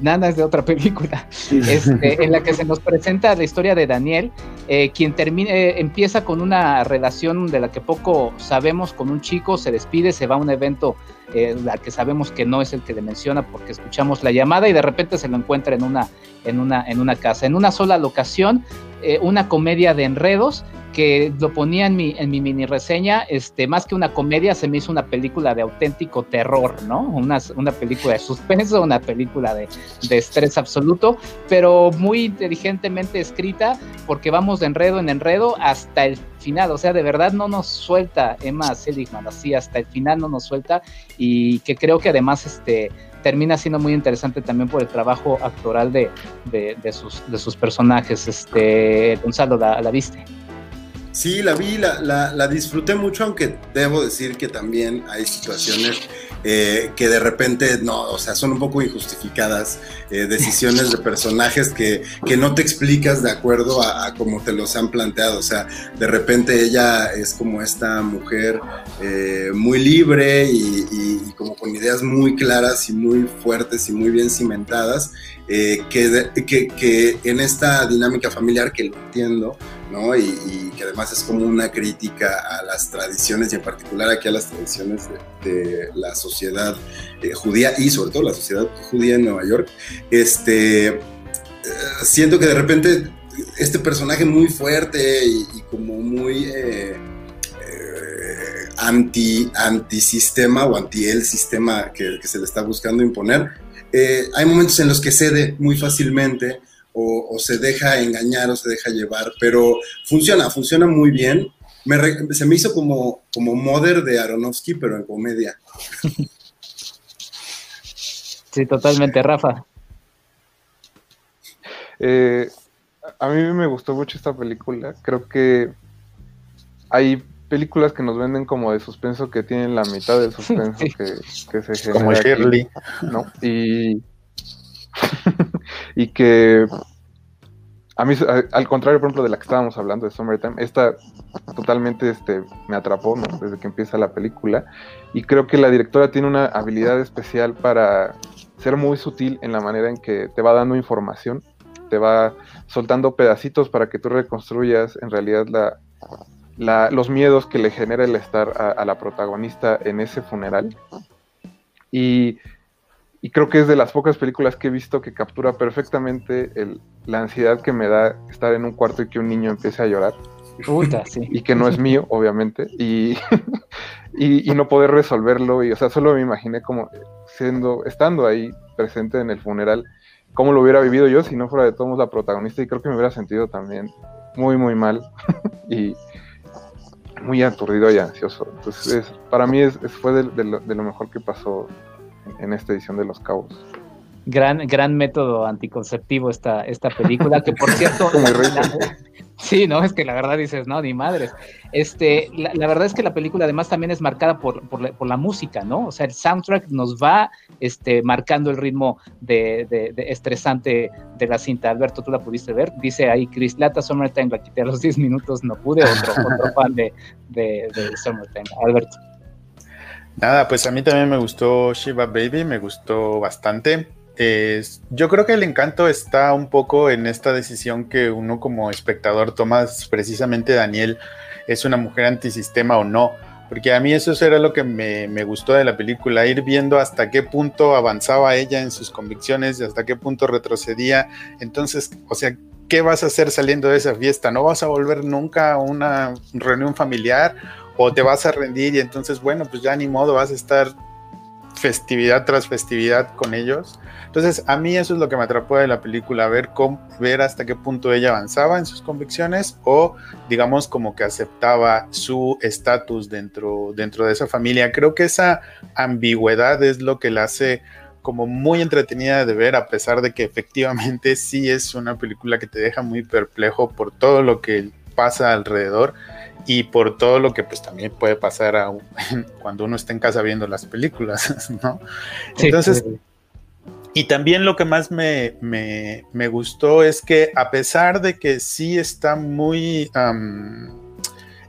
Nana es de otra película, este, en la que se nos presenta la historia de Daniel, eh, quien termina, eh, empieza con una relación de la que poco sabemos con un chico, se despide, se va a un evento eh, la que sabemos que no es el que le menciona porque escuchamos la llamada y de repente se lo encuentra en una, en una, en una casa, en una sola locación, una comedia de enredos que lo ponía en mi, en mi mini reseña, este, más que una comedia, se me hizo una película de auténtico terror, ¿no? Una, una película de suspenso, una película de, de, estrés absoluto, pero muy inteligentemente escrita, porque vamos de enredo en enredo hasta el final, o sea, de verdad no nos suelta Emma Seligman, así hasta el final no nos suelta, y que creo que además este termina siendo muy interesante también por el trabajo actoral de, de, sus, de sus personajes. Este, Gonzalo, ¿la, la viste? Sí, la vi, la, la, disfruté mucho, aunque debo decir que también hay situaciones eh, que de repente no, o sea, son un poco injustificadas, eh, decisiones de personajes que, que, no te explicas de acuerdo a, cómo te los han planteado. O sea, de repente ella es como esta mujer eh, muy libre y, como con ideas muy claras y muy fuertes y muy bien cimentadas, que, que, que en esta dinámica familiar, que lo entiendo, Y, que además es como una crítica a las tradiciones y en particular aquí a las tradiciones de, la sociedad eh, judía y sobre todo la sociedad judía en Nueva York. Este, eh, siento que de repente este personaje muy fuerte y, como muy eh, anti, antisistema o anti el sistema que, se le está buscando imponer, hay momentos en los que cede muy fácilmente o, se deja engañar o se deja llevar, pero funciona, funciona muy bien. se me hizo como, como Mother de Aronofsky, pero en comedia. Sí, totalmente, Rafa. Eh, a mí me gustó mucho esta película. Creo que hay películas que nos venden como de suspenso que tienen la mitad del suspenso que, se genera. Como Shirley. ¿no? Y y que a mí, al contrario, por ejemplo, de la que estábamos hablando de Summertime, esta totalmente este, me atrapó desde que empieza la película. Y creo que la directora tiene una habilidad especial para ser muy sutil en la manera en que te va dando información, te va soltando pedacitos para que tú reconstruyas en realidad la, los miedos que le genera el estar a, a la protagonista en ese funeral. Y y creo que es de las pocas películas que he visto que captura perfectamente la ansiedad que me da estar en un cuarto y que un niño empiece a llorar. Y que no es mío, obviamente, y, y, no poder resolverlo. Y, o sea, solo me imaginé como siendo, estando ahí presente en el funeral, cómo lo hubiera vivido yo si no fuera de todos la protagonista. Y creo que me hubiera sentido también muy, muy mal y muy aturdido y ansioso. Entonces, para mí es, fue de, lo, de, lo, mejor que pasó en esta edición de Los Cabos. Gran, gran método anticonceptivo esta, esta película, que por cierto... sí, no, es que la verdad dices, no, ni madres. Este, la, verdad es que la película además también es marcada por, por, la, música, ¿no? O sea, el soundtrack nos va este, marcando el ritmo de, estresante de la cinta. Alberto, tú la pudiste ver. Dice ahí, Chris Lata Summertime, la quité a los 10 minutos, no pude. Otro, otro fan de, de, de Summertime. Alberto. Nada, pues a mí también me gustó Shiva Baby, me gustó bastante. yo creo que el encanto está un poco en esta decisión que uno como espectador toma, precisamente Daniel, es una mujer antisistema o no, porque a mí eso era lo que me, me, gustó de la película, ir viendo hasta qué punto avanzaba ella en sus convicciones y hasta qué punto retrocedía. Entonces, o sea, ¿qué vas a hacer saliendo de esa fiesta? ¿No vas a volver nunca a una reunión familiar? ¿O te vas a rendir y entonces, bueno, pues ya ni modo, vas a estar festividad tras festividad con ellos? Entonces, a mí eso es lo que me atrapó de la película, ver, cómo, ver hasta qué punto ella avanzaba en sus convicciones o, digamos, como que aceptaba su estatus dentro, dentro de esa familia. Creo que esa ambigüedad es lo que la hace como muy entretenida de ver, a pesar de que efectivamente sí es una película que te deja muy perplejo por todo lo que pasa alrededor y por todo lo que pues también puede pasar a, cuando uno está en casa viendo las películas, ¿no? Entonces, y también lo que más me, gustó es que a pesar de que sí está muy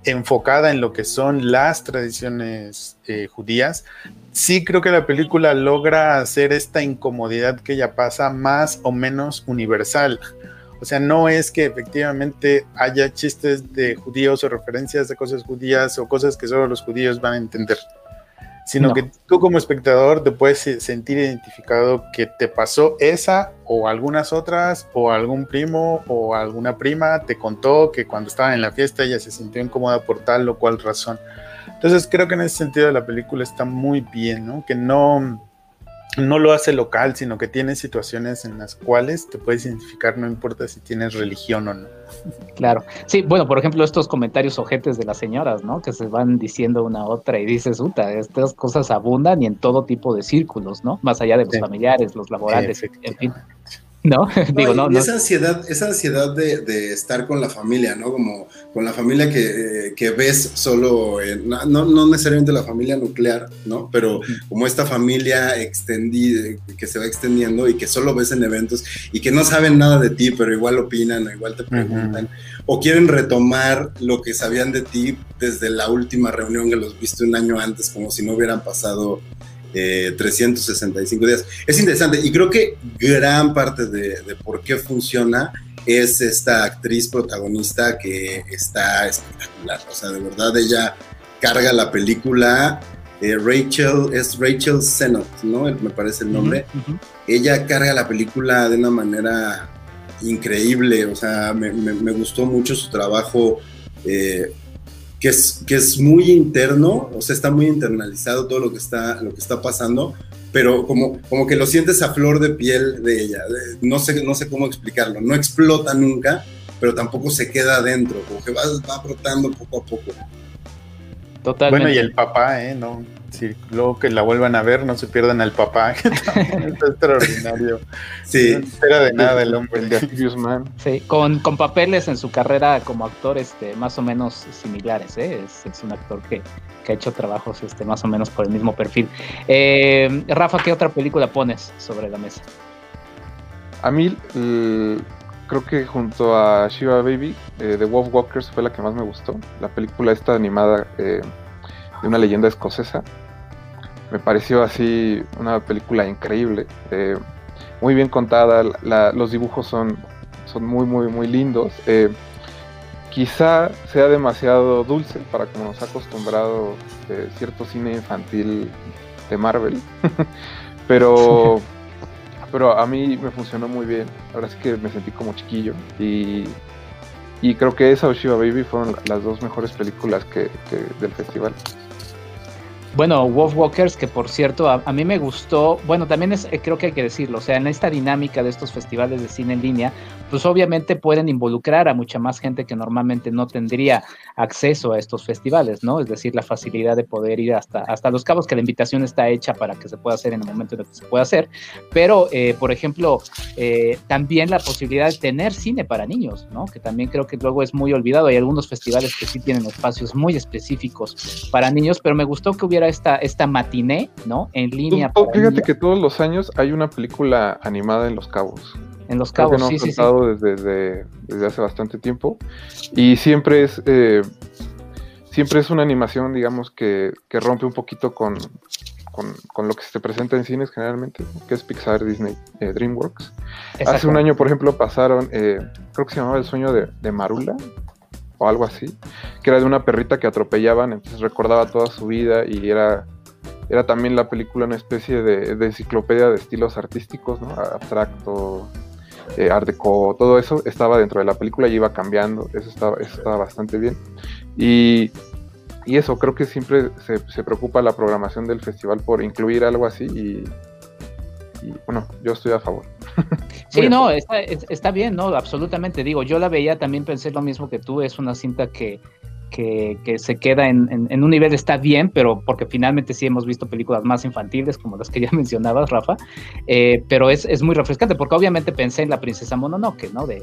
enfocada en lo que son las tradiciones eh, judías, sí creo que la película logra hacer esta incomodidad que ella pasa más o menos universal. O sea, no es que efectivamente haya chistes de judíos o referencias de cosas judías o cosas que solo los judíos van a entender sino que tú como espectador te puedes sentir identificado que te pasó esa o algunas otras o algún primo o alguna prima te contó que cuando estaba en la fiesta ella se sintió incómoda por tal o cual razón. Entonces creo que en ese sentido la película está muy bien, ¿no? Que no, no lo hace local, sino que tiene situaciones en las cuales te puedes identificar, no importa si tienes religión o no. Claro. Sí, bueno, por ejemplo, estos comentarios ojetes de las señoras, ¿no? Que se van diciendo una a otra y dices, uta, estas cosas abundan y en todo tipo de círculos, ¿no? Más allá de los familiares, los laborales, en fin. ¿no? Digo, no, Esa ansiedad, esa ansiedad de, estar con la familia, ¿no? Como con la familia que, ves solo, no, no, necesariamente la familia nuclear, ¿no? Pero como esta familia extendida, que se va extendiendo y que solo ves en eventos y que no saben nada de ti, pero igual opinan o igual te preguntan, o quieren retomar lo que sabían de ti desde la última reunión que los viste un año antes, como si no hubieran pasado 365 días. Es interesante y creo que gran parte de, por qué funciona es esta actriz protagonista que está espectacular. O sea, de verdad ella carga la película. Eh, Rachel, es Rachel Sennott, ¿no? Me parece el nombre. Ella carga la película de una manera increíble. O sea, me, gustó mucho su trabajo. Eh, que es, que es muy interno, o sea, está muy internalizado todo lo que está, lo que está pasando, pero como, como que lo sientes a flor de piel de ella. No sé, no sé cómo explicarlo. No explota nunca, pero tampoco se queda adentro, como que va, va brotando poco a poco. Totalmente. Bueno, y el papá, ¿eh? No, si luego que la vuelvan a ver, no se pierdan al papá, que está extraordinario. Sí. No espera de nada el hombre. El de Man. Sí, con, con, papeles en su carrera como actor este, más o menos similares, ¿eh? es, es, un actor que, que, ha hecho trabajos este, más o menos por el mismo perfil. Eh, Rafa, ¿qué otra película pones sobre la mesa? A mí, creo que junto a Shiva Baby, eh, The Wolf Walkers fue la que más me gustó. La película esta animada eh, de una leyenda escocesa. Me pareció así una película increíble, eh, muy bien contada, los dibujos son, son muy, muy, muy lindos. Eh, quizá sea demasiado dulce para como nos ha acostumbrado eh, cierto cine infantil de Marvel, pero, pero a mí me funcionó muy bien. Ahora sí que me sentí como chiquillo y, y creo que esa Oshiba Baby fueron las dos mejores películas que del festival. Bueno, Wolf Walkers, que por cierto, a, mí me gustó, bueno, también es, eh, creo que hay que decirlo, o sea, en esta dinámica de estos festivales de cine en línea, pues obviamente pueden involucrar a mucha más gente que normalmente no tendría acceso a estos festivales, ¿no? Es decir, la facilidad de poder ir hasta, hasta los cabos, que la invitación está hecha para que se pueda hacer en el momento en el que se pueda hacer, pero, eh, por ejemplo, eh, también la posibilidad de tener cine para niños, ¿no? Que también creo que luego es muy olvidado, hay algunos festivales que sí tienen espacios muy específicos para niños, pero me gustó que hubiera esta, esta matiné, ¿no? En línea. fíjate que todos los años hay una película animada en Los Cabos. En Los Cabos, sí, sí, Desde, desde, hace bastante tiempo. Y siempre es, eh, siempre es una animación, digamos, que, rompe un poquito con, con, lo que se presenta en cines generalmente, que es Pixar, Disney, eh, DreamWorks. Hace un año, por ejemplo, pasaron, eh, creo que se llamaba El sueño de, de Marula, o algo así, que era de una perrita que atropellaban, entonces recordaba toda su vida y era, era también la película una especie de, enciclopedia de estilos artísticos, ¿no? Abstracto, eh, Art Deco, todo eso estaba dentro de la película y iba cambiando, eso estaba, eso estaba bastante bien. Y, y eso, creo que siempre se, se, preocupa la programación del festival por incluir algo así y, y bueno, yo estoy a favor. Sí, no, está, está, bien, no, absolutamente. Digo, yo la veía, también pensé lo mismo que tú, es una cinta que, que, se queda en, un nivel está bien, pero porque finalmente sí hemos visto películas más infantiles, como las que ya mencionabas, Rafa, eh, pero es, es, muy refrescante, porque obviamente pensé en la princesa Mononoke, ¿no? De,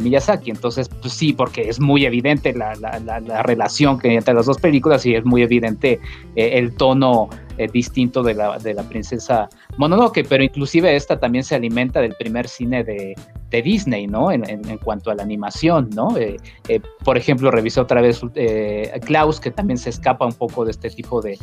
Miyazaki, entonces, pues sí, porque es muy evidente la, la, la, relación que hay entre las dos películas y es muy evidente eh, el tono eh, distinto de la, de la princesa Mononoke, pero inclusive esta también se alimenta del primer cine de, de Disney, ¿no? En, cuanto a la animación, ¿no? Eh, eh, por ejemplo, revisé otra vez eh, Klaus, que también se escapa un poco de este tipo de,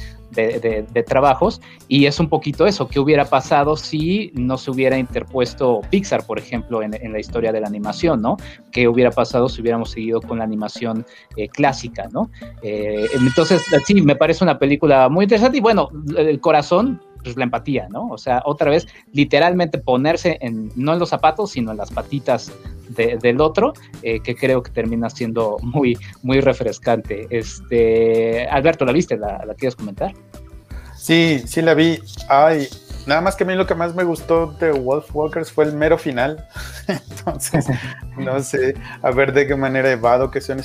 trabajos, y es un poquito eso, ¿qué hubiera pasado si no se hubiera interpuesto Pixar, por ejemplo, en, en la historia de la animación, ¿no? ¿Qué hubiera pasado si hubiéramos seguido con la animación clásica, ¿no? entonces, sí, me parece una película muy interesante, y bueno, el corazón pues, la empatía, ¿no? O sea, otra vez, literalmente ponerse en, no en los zapatos, sino en las patitas del otro, eh, que creo que termina siendo muy, muy refrescante. Este, Alberto, ¿la viste? ¿La, quieres comentar? Sí, sí la vi. Ay, nada más que a mí lo que más me gustó de Wolf Walkers fue el mero final. Entonces, no sé, a ver de qué manera evado que son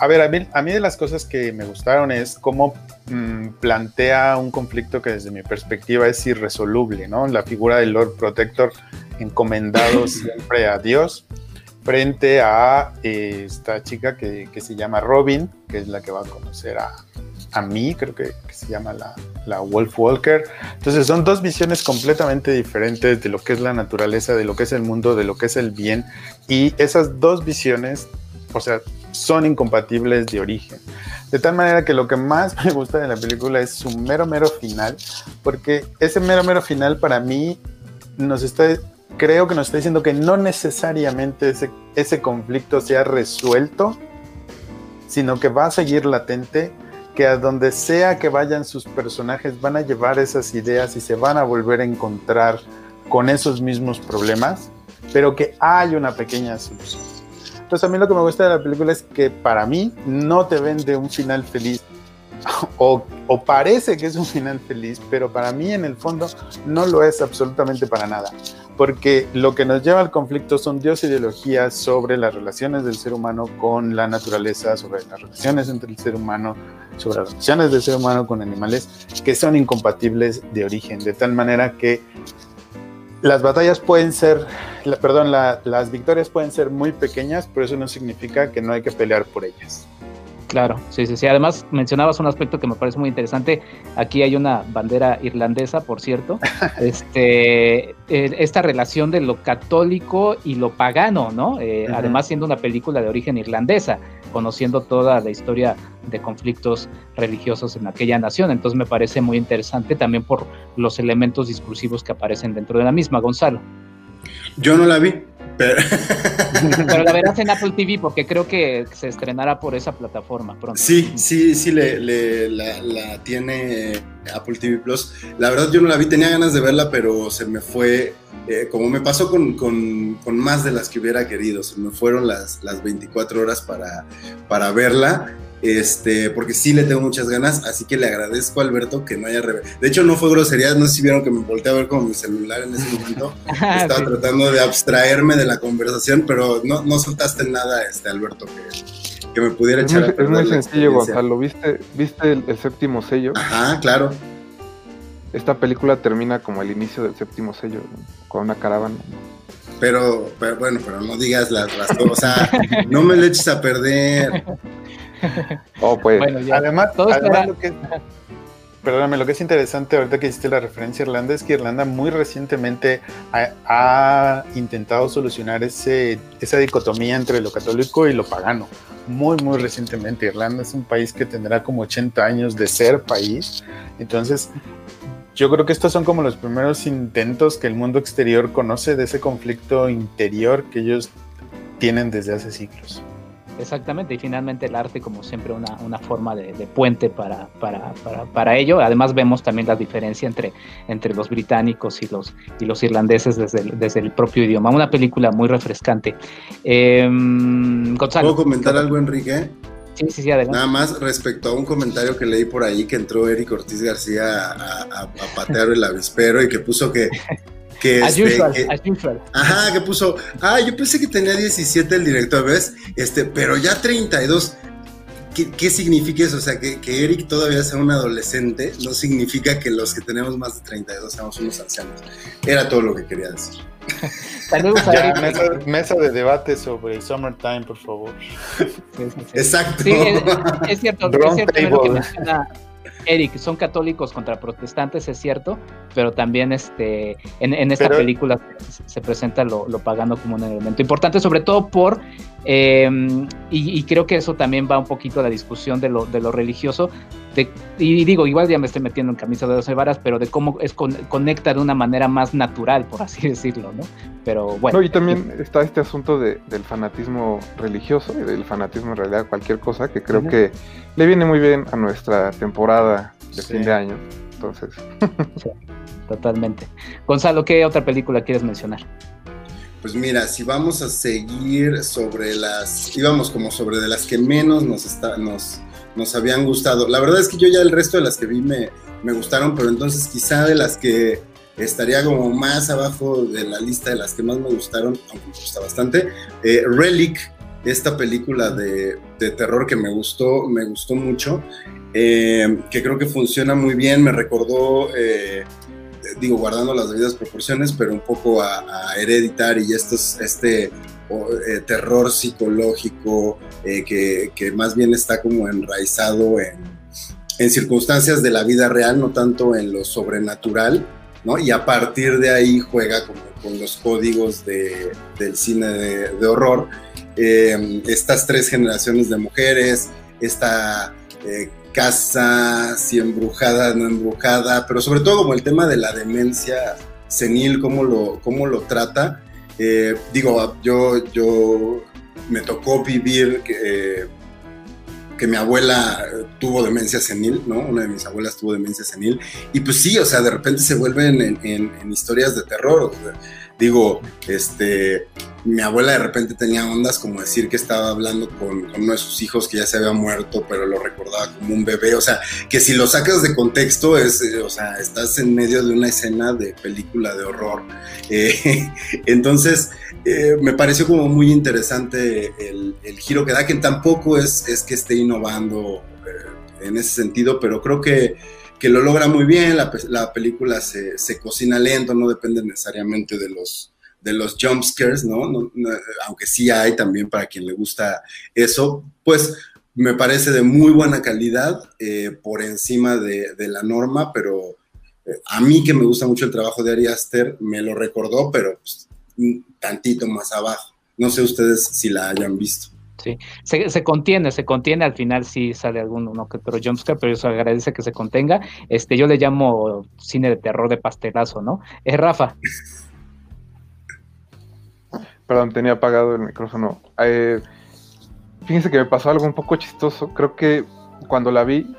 a ver, a mí, de las cosas que me gustaron es cómo mm, plantea un conflicto que desde mi perspectiva es irresoluble, ¿no? La figura del Lord Protector encomendado siempre a Dios frente a eh, esta chica que, se llama Robin, que es la que va a conocer a, a mí, creo que, se llama la, la, Wolf Walker. Entonces son dos visiones completamente diferentes de lo que es la naturaleza, de lo que es el mundo, de lo que es el bien. Y esas dos visiones, o sea, son incompatibles de origen. De tal manera que lo que más me gusta de la película es su mero mero final, porque ese mero mero final para mí nos está, creo que nos está diciendo que no necesariamente ese, ese conflicto se ha resuelto, sino que va a seguir latente, que a donde sea que vayan sus personajes van a llevar esas ideas y se van a volver a encontrar con esos mismos problemas, pero que hay una pequeña solución. Entonces a mí lo que me gusta de la película es que para mí no te vende un final feliz. O, parece que es un final feliz, pero para mí en el fondo no lo es absolutamente para nada. Porque lo que nos lleva al conflicto son dos ideologías sobre las relaciones del ser humano con la naturaleza, sobre las relaciones entre el ser humano, sobre las relaciones del ser humano con animales, que son incompatibles de origen, de tal manera que las batallas pueden ser, perdón, las victorias pueden ser muy pequeñas, pero eso no significa que no hay que pelear por ellas. Claro, sí, sí, sí. Además, mencionabas un aspecto que me parece muy interesante. Aquí hay una bandera irlandesa, por cierto. este, esta relación de lo católico y lo pagano, ¿no? Eh, además, siendo una película de origen irlandesa, conociendo toda la historia de conflictos religiosos en aquella nación. Entonces, me parece muy interesante también por los elementos discursivos que aparecen dentro de la misma, Gonzalo. Yo no la vi, pero... la verás en Apple TV porque creo que se estrenará por esa plataforma pronto. Sí, sí, sí, le, la, tiene Apple TV Plus. La verdad yo no la vi, tenía ganas de verla, pero se me fue, eh, como me pasó con, con, con, más de las que hubiera querido, se me fueron las, las 24 horas para, para verla este, porque sí le tengo muchas ganas, así que le agradezco a Alberto que no haya De hecho, no fue grosería, no sé si vieron que me volteé a ver con mi celular en ese momento. Estaba tratando de abstraerme de la conversación, pero no, no soltaste nada, este, Alberto, que, que me pudiera echar Es muy sencillo, Gonzalo. ¿Viste, viste el, séptimo sello? Ajá, claro. Esta película termina como el inicio del séptimo sello, con una caravana. Pero, pero bueno, pero no digas las, las o sea, no me le eches a perder. Oh, pues. Además, lo que, perdóname, lo que es interesante ahorita que hiciste la referencia a Irlanda es que Irlanda muy recientemente ha, intentado solucionar ese, esa dicotomía entre lo católico y lo pagano. Muy, muy recientemente. Irlanda es un país que tendrá como 80 años de ser país. Entonces, yo creo que estos son como los primeros intentos que el mundo exterior conoce de ese conflicto interior que ellos tienen desde hace siglos. Exactamente, y finalmente el arte como siempre una, una forma de, puente para, para, para, ello. Además vemos también la diferencia entre, entre los británicos y los, y los irlandeses desde el, desde el propio idioma. Una película muy refrescante. Eh, ¿Puedo comentar algo, Enrique? Sí, sí, sí, adelante. Nada más respecto a un comentario que leí por ahí que entró Eric Ortiz García a, a, a patear el avispero y que puso que que, as, este, usual, as usual. Ajá, que puso, ah, yo pensé que tenía 17 el director, ¿ves? Este, pero ya 32. ¿Qué, ¿Qué, significa eso? O sea, que, que, Eric todavía sea un adolescente no significa que los que tenemos más de 32 seamos unos ancianos. Era todo lo que quería decir. ya, mesa, mesa, de debate sobre Summertime, por favor. Exacto. Sí, es, es, cierto, es cierto que menciona, Eric, son católicos contra protestantes, es cierto, pero también este, en, esta película se, presenta lo, pagano como un elemento importante, sobre todo por, em, y, creo que eso también va un poquito a la discusión de lo, de lo religioso, y digo, igual ya me estoy metiendo en camisa de dos varas, pero de cómo es conecta de una manera más natural, por así decirlo, ¿no? Pero bueno. y también está este asunto del fanatismo religioso y del fanatismo en realidad cualquier cosa que creo que le viene muy bien a nuestra temporada de fin de año. Entonces. sí, totalmente. Gonzalo, ¿qué otra película quieres mencionar? Pues mira, si vamos a seguir sobre las, íbamos como sobre de las que menos nos está, nos nos habían gustado. La verdad es que yo ya el resto de las que vi me, me gustaron, pero entonces quizá de las que estaría como más abajo de la lista de las que más me gustaron, aunque me gusta bastante, eh, Relic, esta película de, de, terror que me gustó, me gustó mucho, eh, que creo que funciona muy bien, me recordó, eh, digo, guardando las debidas proporciones, pero un poco a, a Hereditary y estos, este eh, terror psicológico que, más bien está como enraizado en, circunstancias de la vida real, no tanto en lo sobrenatural, ¿no? Y a partir de ahí juega con los códigos del cine de, horror. Eh, estas tres generaciones de mujeres, esta casa, si embrujada, no embrujada, pero sobre todo como el tema de la demencia senil, cómo lo, cómo lo trata, eh, digo, yo, yo me tocó vivir que, que mi abuela tuvo demencia senil, ¿no? Una de mis abuelas tuvo demencia senil. Y pues sí, o sea, de repente se vuelven en, historias de terror. Digo, este, mi abuela de repente tenía ondas como decir que estaba hablando con, uno de sus hijos que ya se había muerto, pero lo recordaba como un bebé. O sea, que si lo sacas de contexto, es, eh, o sea, estás en medio de una escena de película de horror. Eh, entonces, eh, me pareció como muy interesante el, giro que da, que tampoco es, es que esté innovando en ese sentido, pero creo que que lo logra muy bien, la, la película se, se, cocina lento, no depende necesariamente de los, de los jumpscares, ¿no? ¿no? Aunque sí hay también para quien le gusta eso, pues me parece de muy buena calidad, eh, por encima de, la norma, pero eh, a mí que me gusta mucho el trabajo de Ari Aster, me lo recordó, pero pues, tantito más abajo. No sé ustedes si la hayan visto. Sí, se, contiene, se contiene, al final sí sale algún uno que otro jumpscare, pero eso agradece que se contenga. Este, yo le llamo cine de terror de pastelazo, ¿no? Es Rafa. Perdón, tenía apagado el micrófono. Eh, fíjense que me pasó algo un poco chistoso. Creo que cuando la vi,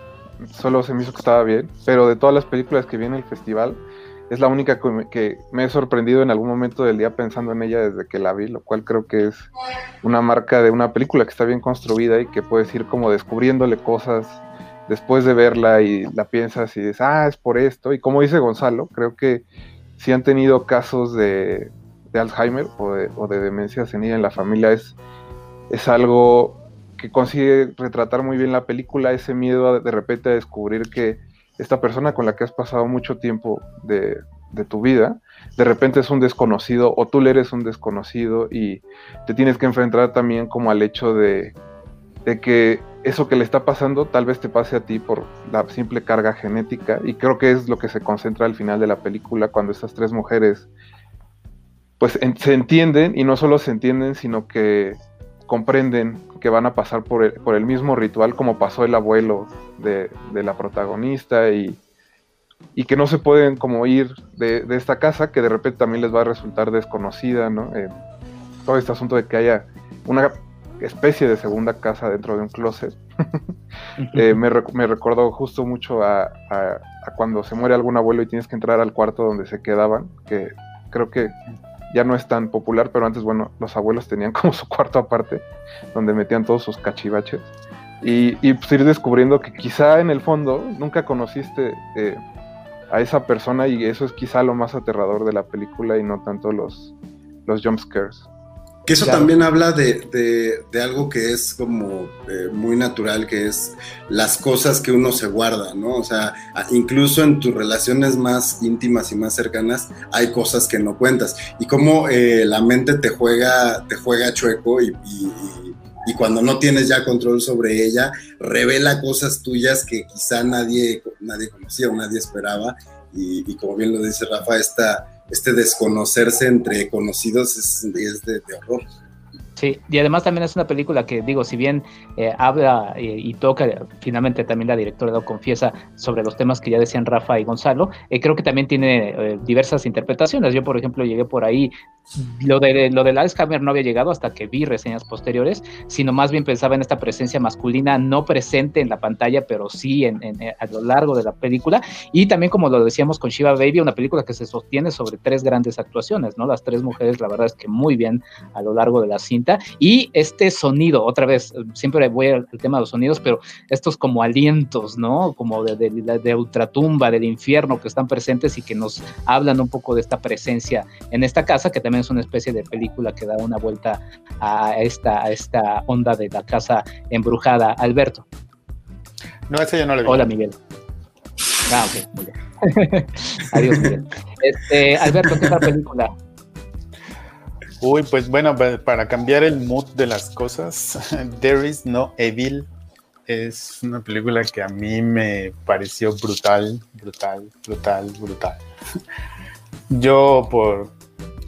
solo se me hizo que estaba bien, pero de todas las películas que vi en el festival, es la única que me, he sorprendido en algún momento del día pensando en ella desde que la vi, lo cual creo que es una marca de una película que está bien construida y que puedes ir como descubriéndole cosas después de verla y la piensas y dices, ah, es por esto. Y como dice Gonzalo, creo que si han tenido casos de, Alzheimer o de, o de, demencia senil en la familia es, es algo que consigue retratar muy bien la película, ese miedo de repente a descubrir que esta persona con la que has pasado mucho tiempo de, de, tu vida, de repente es un desconocido o tú le eres un desconocido y te tienes que enfrentar también como al hecho de, de que eso que le está pasando tal vez te pase a ti por la simple carga genética y creo que es lo que se concentra al final de la película cuando estas tres mujeres pues se entienden y no solo se entienden, sino que comprenden que van a pasar por el, por el mismo ritual como pasó el abuelo de, la protagonista y, y, que no se pueden como ir de, esta casa que de repente también les va a resultar desconocida, ¿no? Eh, todo este asunto de que haya una especie de segunda casa dentro de un closet. Eh, me, me, recordó justo mucho a, cuando se muere algún abuelo y tienes que entrar al cuarto donde se quedaban, que creo que ya no es tan popular, pero antes, bueno, los abuelos tenían como su cuarto aparte, donde metían todos sus cachivaches. Y, y pues ir descubriendo que quizá en el fondo nunca conociste eh, a esa persona y eso es quizá lo más aterrador de la película y no tanto los, los jump. Que eso también habla de, algo que es como eh, muy natural, que es las cosas que uno se guarda, ¿no? O sea, incluso en tus relaciones más íntimas y más cercanas hay cosas que no cuentas. Y cómo eh, la mente te juega, te juega chueco y, y, cuando no tienes ya control sobre ella, revela cosas tuyas que quizá nadie, nadie conocía o nadie esperaba. Y, y como bien lo dice Rafa, esta este desconocerse entre conocidos es, de, horror. Sí, y además también es una película que, digo, si bien eh, habla eh, y toca, finalmente también la directora lo confiesa sobre los temas que ya decían Rafa y Gonzalo, eh, creo que también tiene diversas interpretaciones. Yo, por ejemplo, llegué por ahí lo de lo del Alzheimer no había llegado hasta que vi reseñas posteriores, sino más bien pensaba en esta presencia masculina no presente en la pantalla, pero sí en, a lo largo de la película. Y también, como lo decíamos con Shiva Baby, una película que se sostiene sobre tres grandes actuaciones, ¿no? Las tres mujeres, la verdad es que muy bien a lo largo de la cinta. Y este sonido, otra vez, siempre voy al, tema de los sonidos, pero estos como alientos, ¿no? Como de, de, de ultratumba, del infierno que están presentes y que nos hablan un poco de esta presencia en esta casa, que también es una especie de película que da una vuelta a esta, a esta onda de la casa embrujada. Alberto. No, ese yo no le vi. Hola, Miguel. Ah, ok, Adiós, Miguel. Este, Alberto, ¿qué tal película? Uy, pues bueno, para cambiar el mood de las cosas, There is no evil es una película que a mí me pareció brutal, brutal, brutal, brutal. Yo por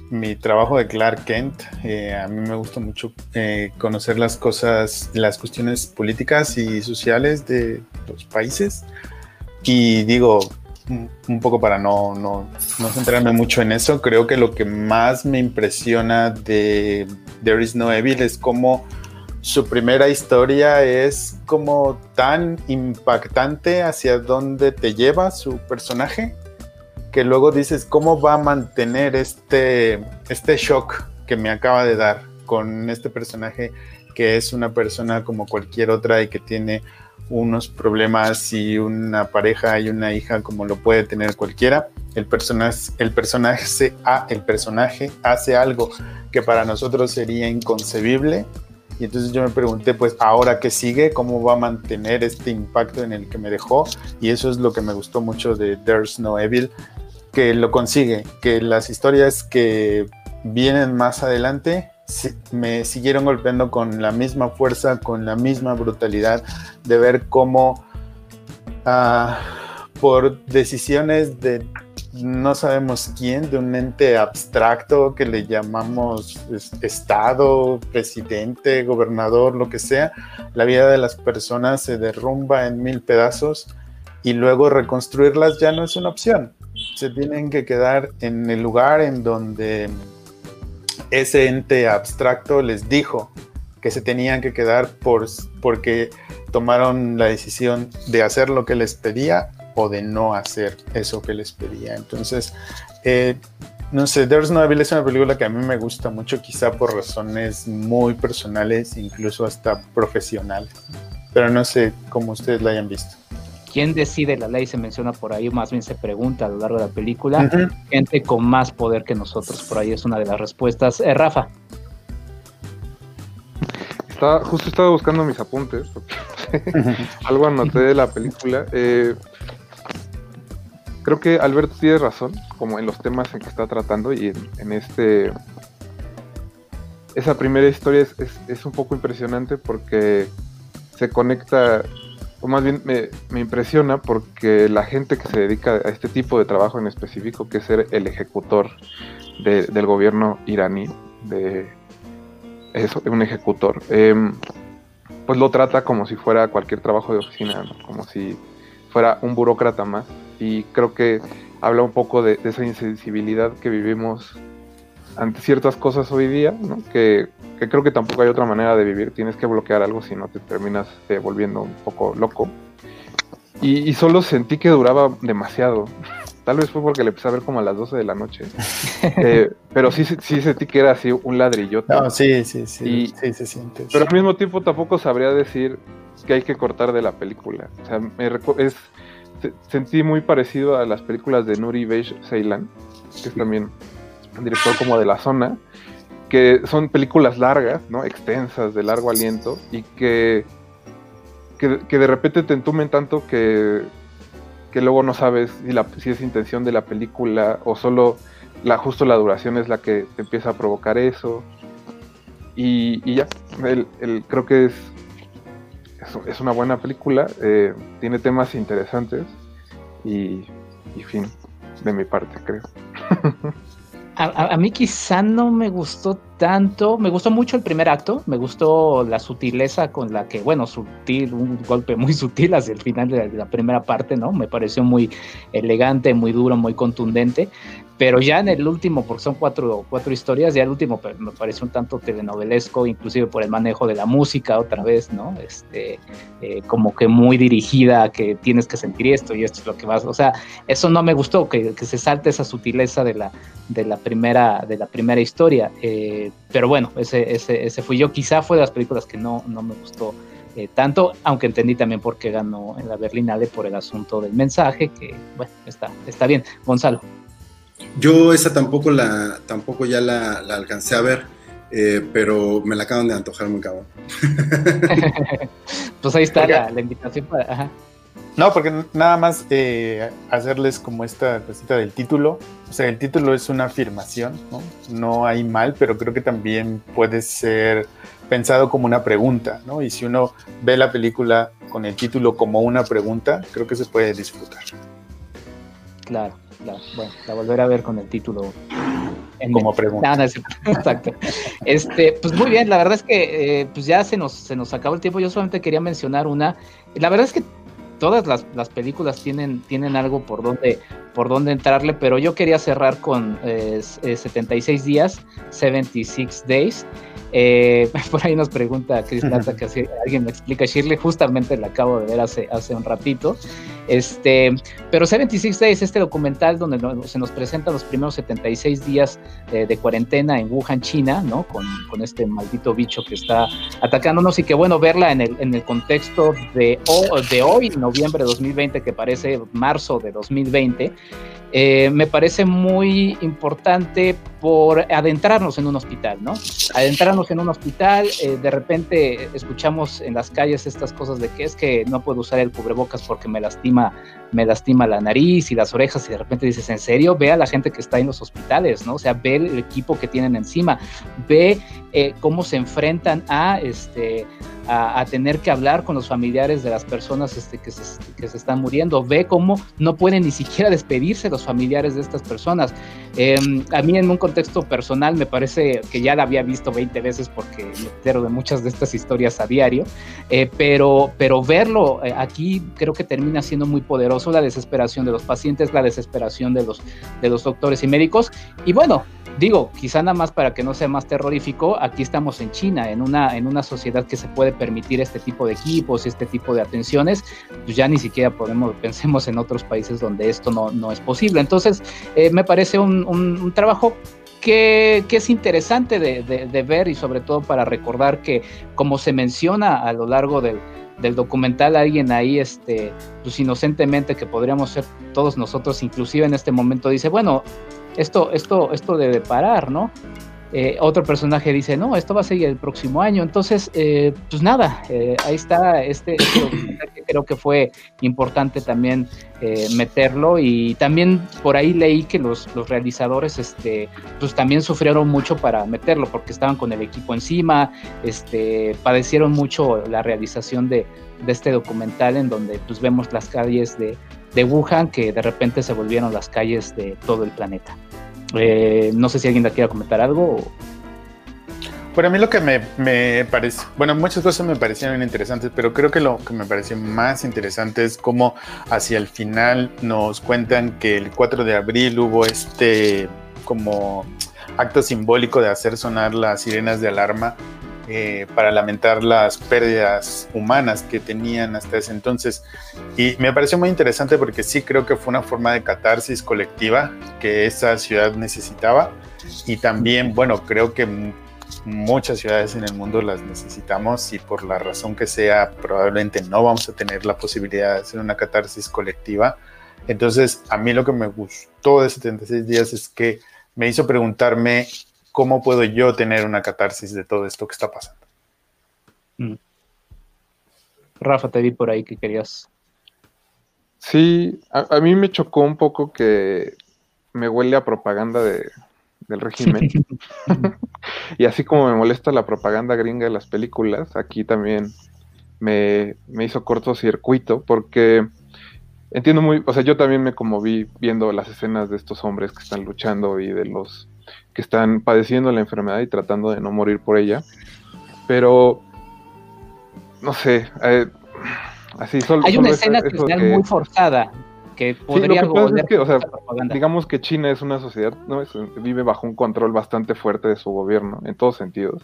mi trabajo de Clark Kent, eh, a mí me gusta mucho eh, conocer las cosas, las cuestiones políticas y sociales de los países. Y digo, un poco para no, no, no, centrarme mucho en eso, creo que lo que más me impresiona de There is no Evil es como su primera historia es como tan impactante hacia dónde te lleva su personaje que luego dices, ¿cómo va a mantener este, este shock que me acaba de dar con este personaje que es una persona como cualquier otra y que tiene unos problemas y una pareja y una hija como lo puede tener cualquiera? El personaje, el personaje, el personaje hace algo que para nosotros sería inconcebible y entonces yo me pregunté, pues, ahora qué sigue, cómo va a mantener este impacto en el que me dejó. Y eso es lo que me gustó mucho de There's No Evil, que lo consigue, que las historias que vienen más adelante me siguieron golpeando con la misma fuerza, con la misma brutalidad de ver cómo ah, por decisiones de no sabemos quién, de un ente abstracto que le llamamos Estado, presidente, gobernador, lo que sea, la vida de las personas se derrumba en mil pedazos y luego reconstruirlas ya no es una opción. Se tienen que quedar en el lugar en donde ese ente abstracto les dijo que se tenían que quedar por, porque tomaron la decisión de hacer lo que les pedía o de no hacer eso que les pedía. Entonces, eh, no sé, There's No Evil es una película que a mí me gusta mucho, quizá por razones muy personales, incluso hasta profesionales. Pero no sé cómo ustedes la hayan visto. ¿Quién decide la ley? Se menciona por ahí, más bien se pregunta a lo largo de la película. Gente con más poder que nosotros, por ahí es una de las respuestas. Eh, Rafa. justo estaba buscando mis apuntes, porque algo anoté de la película. Eh, creo que Alberto tiene razón, como en los temas en que está tratando y en, este... Esa primera historia es un poco impresionante porque se conecta o más bien me, impresiona porque la gente que se dedica a este tipo de trabajo en específico, que es ser el ejecutor del gobierno iraní, de eso, un ejecutor, em, pues lo trata como si fuera cualquier trabajo de oficina, como si fuera un burócrata más. Y creo que habla un poco de, esa insensibilidad que vivimos ante ciertas cosas hoy día, ¿no? que, creo que tampoco hay otra manera de vivir, tienes que bloquear algo si no te terminas eh, volviendo un poco loco. Y, y, solo sentí que duraba demasiado. Tal vez fue porque le empecé a ver como a las 12 de la noche. eh, pero sí, sí sentí que era así un ladrillote. No, sí, sí, sí. Y, sí se siente. Pero al mismo tiempo tampoco sabría decir que hay que cortar de la película. O sea, me es, sentí muy parecido a las películas de Nuri Beige Ceylan, que es también un director como de la zona, que son películas largas, ¿no? Extensas, de largo aliento, y que, que, de repente te entumen tanto que que luego no sabes si, la, si es intención de la película o solo la, justo la duración es la que te empieza a provocar eso. Y, y ya, el, el, creo que es, es, es, una buena película, eh, tiene temas interesantes y, y fin, de mi parte creo. A, mí quizá no me gustó tanto, me gustó mucho el primer acto, me gustó la sutileza con la que, bueno, sutil, un golpe muy sutil hacia el final de la, de la primera parte, ¿no? Me pareció muy elegante, muy duro, muy contundente, pero ya en el último, porque son cuatro, cuatro historias, ya el último me pareció un tanto telenovelesco, inclusive por el manejo de la música otra vez, ¿no? Este, eh, como que muy dirigida que tienes que sentir esto y esto es lo que vas, o sea, eso no me gustó, que, que se salte esa sutileza de la, de la, primera, de la primera historia, eh, pero bueno, ese, ese, ese fui yo, quizá fue de las películas que no, no me gustó. Eh, tanto, aunque entendí también por qué ganó en la Berlinale por el asunto del mensaje, que bueno, está, está bien. Gonzalo. Yo esa tampoco la, tampoco ya la, la alcancé a ver, eh, pero me la acaban de antojar muy cabrón. pues ahí está la, la, invitación para. Ajá. No, porque nada más eh, hacerles como esta cosita del título. O sea, el título es una afirmación, ¿no? No hay mal, pero creo que también puede ser pensado como una pregunta, ¿no? Y si uno ve la película con el título como una pregunta, creo que se puede disfrutar. Claro la, bueno, la volveré a ver con el título. En Como el, pregunta. No, no, exacto. Este, pues muy bien, la verdad es que eh, pues ya se nos, se nos acabó el tiempo. Yo solamente quería mencionar una. La verdad es que todas las, las películas tienen, tienen algo por donde, por donde entrarle, pero yo quería cerrar con eh, 76 días, 76 Days. Eh, por ahí nos pregunta Chris Plata que si alguien me explica Shirley, justamente la acabo de ver hace, hace un ratito. Este, pero 76 Days, este documental donde se nos presenta los primeros 76 días de, de cuarentena en Wuhan, China, ¿no? Con, con, este maldito bicho que está atacándonos y que bueno, verla en el, en el contexto de, de hoy, noviembre de 2020, que parece marzo de 2020. Eh, me parece muy importante por adentrarnos en un hospital, ¿no? Adentrarnos en un hospital, eh, de repente escuchamos en las calles estas cosas de que es que no puedo usar el cubrebocas porque me lastima, me lastima la nariz y las orejas y de repente dices, ¿en serio? Ve a la gente que está en los hospitales, ¿no? O sea, ve el equipo que tienen encima, ve eh, cómo se enfrentan a, este, a, a, tener que hablar con los familiares de las personas este, que, se, que se están muriendo, ve cómo no pueden ni siquiera despedirse los familiares de estas personas. Eh, a mí en un contexto personal me parece que ya la había visto 20 veces porque me entero de muchas de estas historias a diario, eh, pero, pero verlo eh, aquí creo que termina siendo muy poderoso la desesperación de los pacientes, la desesperación de los, de los doctores y médicos. Y bueno, digo, quizá nada más para que no sea más terrorífico, aquí estamos en China, en una, en una sociedad que se puede permitir este tipo de equipos, este tipo de atenciones, pues ya ni siquiera podemos, pensemos en otros países donde esto no, no es posible. Entonces, eh, me parece un, un, trabajo que, que, es interesante de, de, de, ver y sobre todo para recordar que, como se menciona a lo largo del, del documental, alguien ahí, este, pues inocentemente que podríamos ser todos nosotros, inclusive en este momento, dice, bueno, esto, esto, esto debe parar, ¿no? Eh, otro personaje dice, no, esto va a seguir el próximo año. Entonces, eh, pues nada, eh, ahí está este, este creo que fue importante también eh, meterlo y también por ahí leí que los, los, realizadores este, pues también sufrieron mucho para meterlo porque estaban con el equipo encima, este, padecieron mucho la realización de, de este documental en donde pues vemos las calles de, de Wuhan que de repente se volvieron las calles de todo el planeta. Eh, no sé si alguien quiera comentar algo. O... Bueno, a mí lo que me, parece, bueno, muchas cosas me parecieron interesantes, pero creo que lo que me pareció más interesante es cómo hacia el final nos cuentan que el 4 de abril hubo este como acto simbólico de hacer sonar las sirenas de alarma eh, para lamentar las pérdidas humanas que tenían hasta ese entonces. Y me pareció muy interesante porque sí creo que fue una forma de catarsis colectiva que esa ciudad necesitaba. Y también, bueno, creo que muchas ciudades en el mundo las necesitamos y por la razón que sea, probablemente no vamos a tener la posibilidad de hacer una catarsis colectiva. Entonces, a mí lo que me gustó de 76 días es que me hizo preguntarme cómo puedo yo tener una catarsis de todo esto que está pasando. Mm. Rafa, te vi por ahí que querías. Sí, a, mí me chocó un poco que me huele a propaganda de, del régimen. y así como me molesta la propaganda gringa de las películas, aquí también me, me hizo cortocircuito porque entiendo muy, o sea, yo también me conmoví viendo las escenas de estos hombres que están luchando y de los que están padeciendo la enfermedad y tratando de no morir por ella. Pero, no sé, eh, así solo... Hay una escena que está muy forzada, que podría digamos que China es una sociedad, ¿no? vive bajo un control bastante fuerte de su gobierno, en todos sentidos.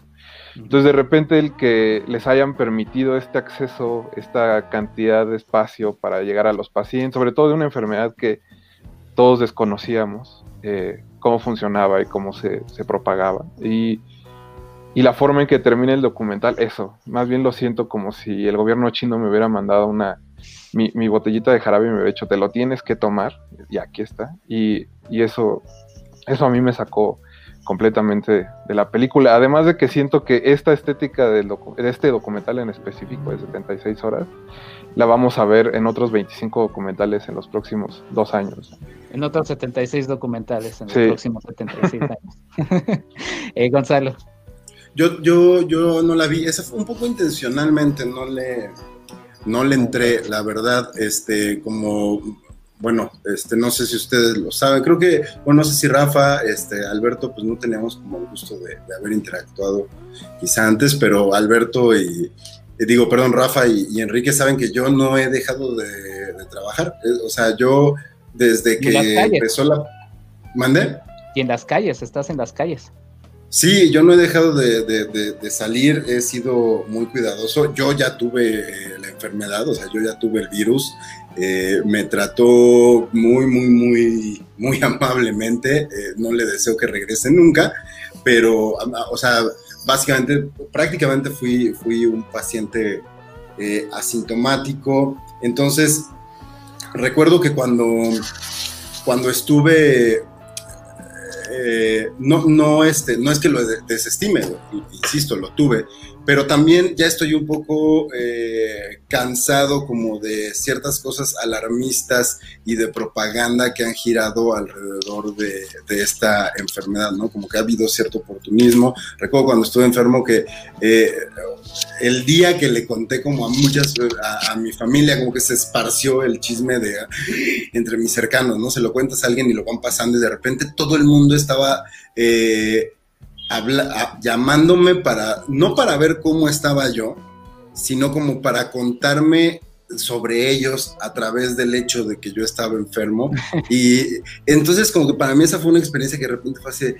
Entonces, de repente, el que les hayan permitido este acceso, esta cantidad de espacio para llegar a los pacientes, sobre todo de una enfermedad que todos desconocíamos eh, cómo funcionaba y cómo se, propagaba. Y, y, la forma en que termina el documental, eso, más bien lo siento como si el gobierno chino me hubiera mandado una mi, botellita de jarabe y me hubiera dicho, te lo tienes que tomar, y aquí está. Y, y eso, eso a mí me sacó completamente de la película. Además de que siento que esta estética de este documental en específico de 76 horas, la vamos a ver en otros 25 documentales en los próximos dos años. En otros 76 documentales en los próximos 76 años. eh, Gonzalo. Yo, yo, yo no la vi, esa fue un poco intencionalmente, no le, no le entré, la verdad, este, como bueno, este, no sé si ustedes lo saben, creo que, bueno, no sé si Rafa, este, Alberto, pues no teníamos como el gusto de, haber interactuado quizá antes, pero Alberto y, digo, perdón, Rafa y, Enrique saben que yo no he dejado de, trabajar, eh, o sea, yo desde que empezó la... ¿Mandé? Y en las calles, estás en las calles. Sí, yo no he dejado de, salir, he sido muy cuidadoso. Yo ya tuve eh, la enfermedad, o sea, yo ya tuve el virus. Eh, me trató muy, muy, muy, muy amablemente. Eh, no le deseo que regrese nunca, pero, o sea, básicamente, prácticamente fui, fui un paciente asintomático. Entonces, recuerdo que cuando, cuando estuve eh, no, no, este, no es que lo desestime, insisto, lo tuve, pero también ya estoy un poco eh, cansado como de ciertas cosas alarmistas y de propaganda que han girado alrededor de, esta enfermedad, ¿no? Como que ha habido cierto oportunismo. Recuerdo cuando estuve enfermo que eh, el día que le conté como a muchas, a, mi familia, como que se esparció el chisme de entre mis cercanos, ¿no? Se lo cuentas a alguien y lo van pasando y de repente todo el mundo estaba... Eh, llamándome para, no para ver cómo estaba yo, sino como para contarme sobre ellos a través del hecho de que yo estaba enfermo. Y entonces como que para mí esa fue una experiencia que de repente fue así,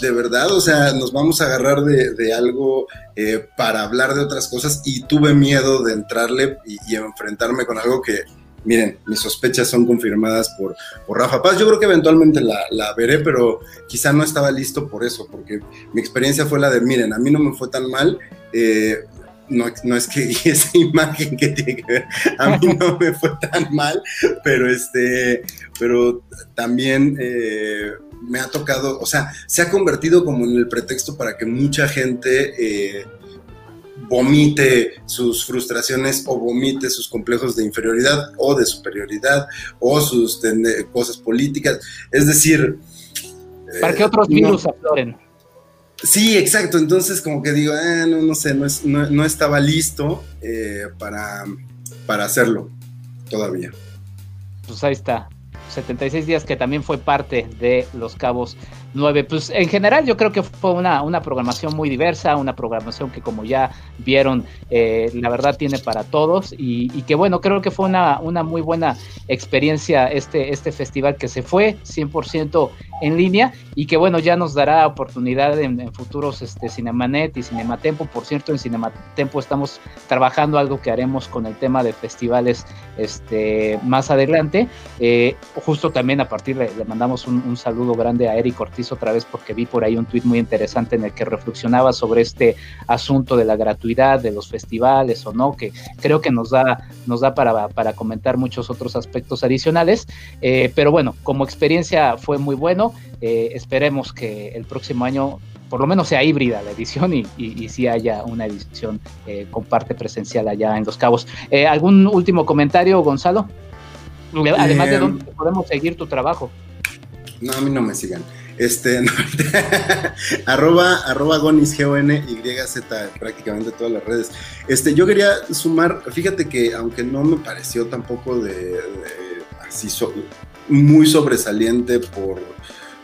de, verdad, o sea, nos vamos a agarrar de, algo eh, para hablar de otras cosas y tuve miedo de entrarle y enfrentarme con algo que miren, mis sospechas son confirmadas por, Rafa Paz. Yo creo que eventualmente la, veré, pero quizá no estaba listo por eso, porque mi experiencia fue la de, miren, a mí no me fue tan mal. Eh, no, es que esa imagen que tiene que ver, a mí no me fue tan mal, pero este, pero también eh, me ha tocado, o sea, se ha convertido como en el pretexto para que mucha gente eh, vomite sus frustraciones o vomite sus complejos de inferioridad o de superioridad o sus cosas políticas. Es decir... Para que otros virus afloren. Sí, exacto. Entonces, como que digo, ah, no, no sé, no, estaba listo eh, para, para hacerlo todavía. Pues ahí está. 76 días que también fue parte de Los Cabos 9. Pues en general yo creo que fue una, una programación muy diversa, una programación que como ya vieron, eh, la verdad tiene para todos y, que bueno, creo que fue una, una muy buena experiencia este, este festival que se fue 100% en línea y que bueno, ya nos dará oportunidad en, futuros este, Cinemanet y Cinematempo. Por cierto, en Cinematempo estamos trabajando algo que haremos con el tema de festivales este, más adelante. Eh, justo también a partir de, le mandamos un, un saludo grande a Eric Ortiz otra vez porque vi por ahí un tuit muy interesante en el que reflexionaba sobre este asunto de la gratuidad de los festivales o no, que creo que nos da, nos da para, para comentar muchos otros aspectos adicionales. Eh, pero bueno, como experiencia fue muy bueno. Eh, esperemos que el próximo año por lo menos sea híbrida la edición y, y, si haya una edición eh, con parte presencial allá en Los Cabos. ¿Algún último comentario, Gonzalo? Además de dónde podemos seguir tu trabajo. No, a mí no me sigan. Este, arroba, arroba gonis, g o n y z prácticamente todas las redes. Este, yo quería sumar, fíjate que aunque no me pareció tampoco de, así muy sobresaliente por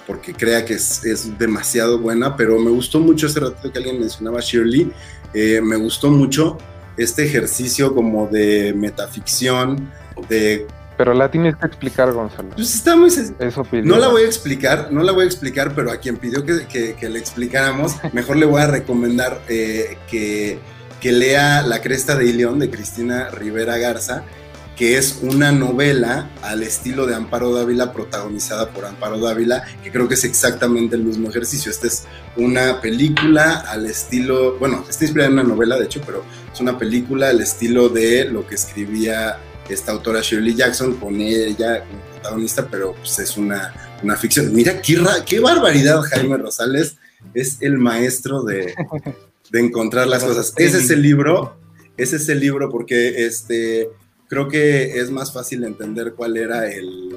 porque crea que es, demasiado buena, pero me gustó mucho ese ratito que alguien mencionaba Shirley, eh, me gustó mucho este ejercicio como de metaficción, de pero la tienes que explicar, Gonzalo. Pues está muy Eso No la voy a explicar, no la voy a explicar, pero a quien pidió que, que, le explicáramos, mejor le voy a recomendar eh, que, que, lea La Cresta de Ilión de Cristina Rivera Garza, que es una novela al estilo de Amparo Dávila, protagonizada por Amparo Dávila, que creo que es exactamente el mismo ejercicio. Esta es una película al estilo, bueno, está inspirada en una novela, de hecho, pero es una película al estilo de lo que escribía esta autora Shirley Jackson, con ella como protagonista, pero pues es una, una ficción. Mira qué, qué barbaridad, Jaime Rosales es el maestro de, de encontrar las cosas. Ese es el libro, ese es el libro porque este, creo que es más fácil entender cuál era el,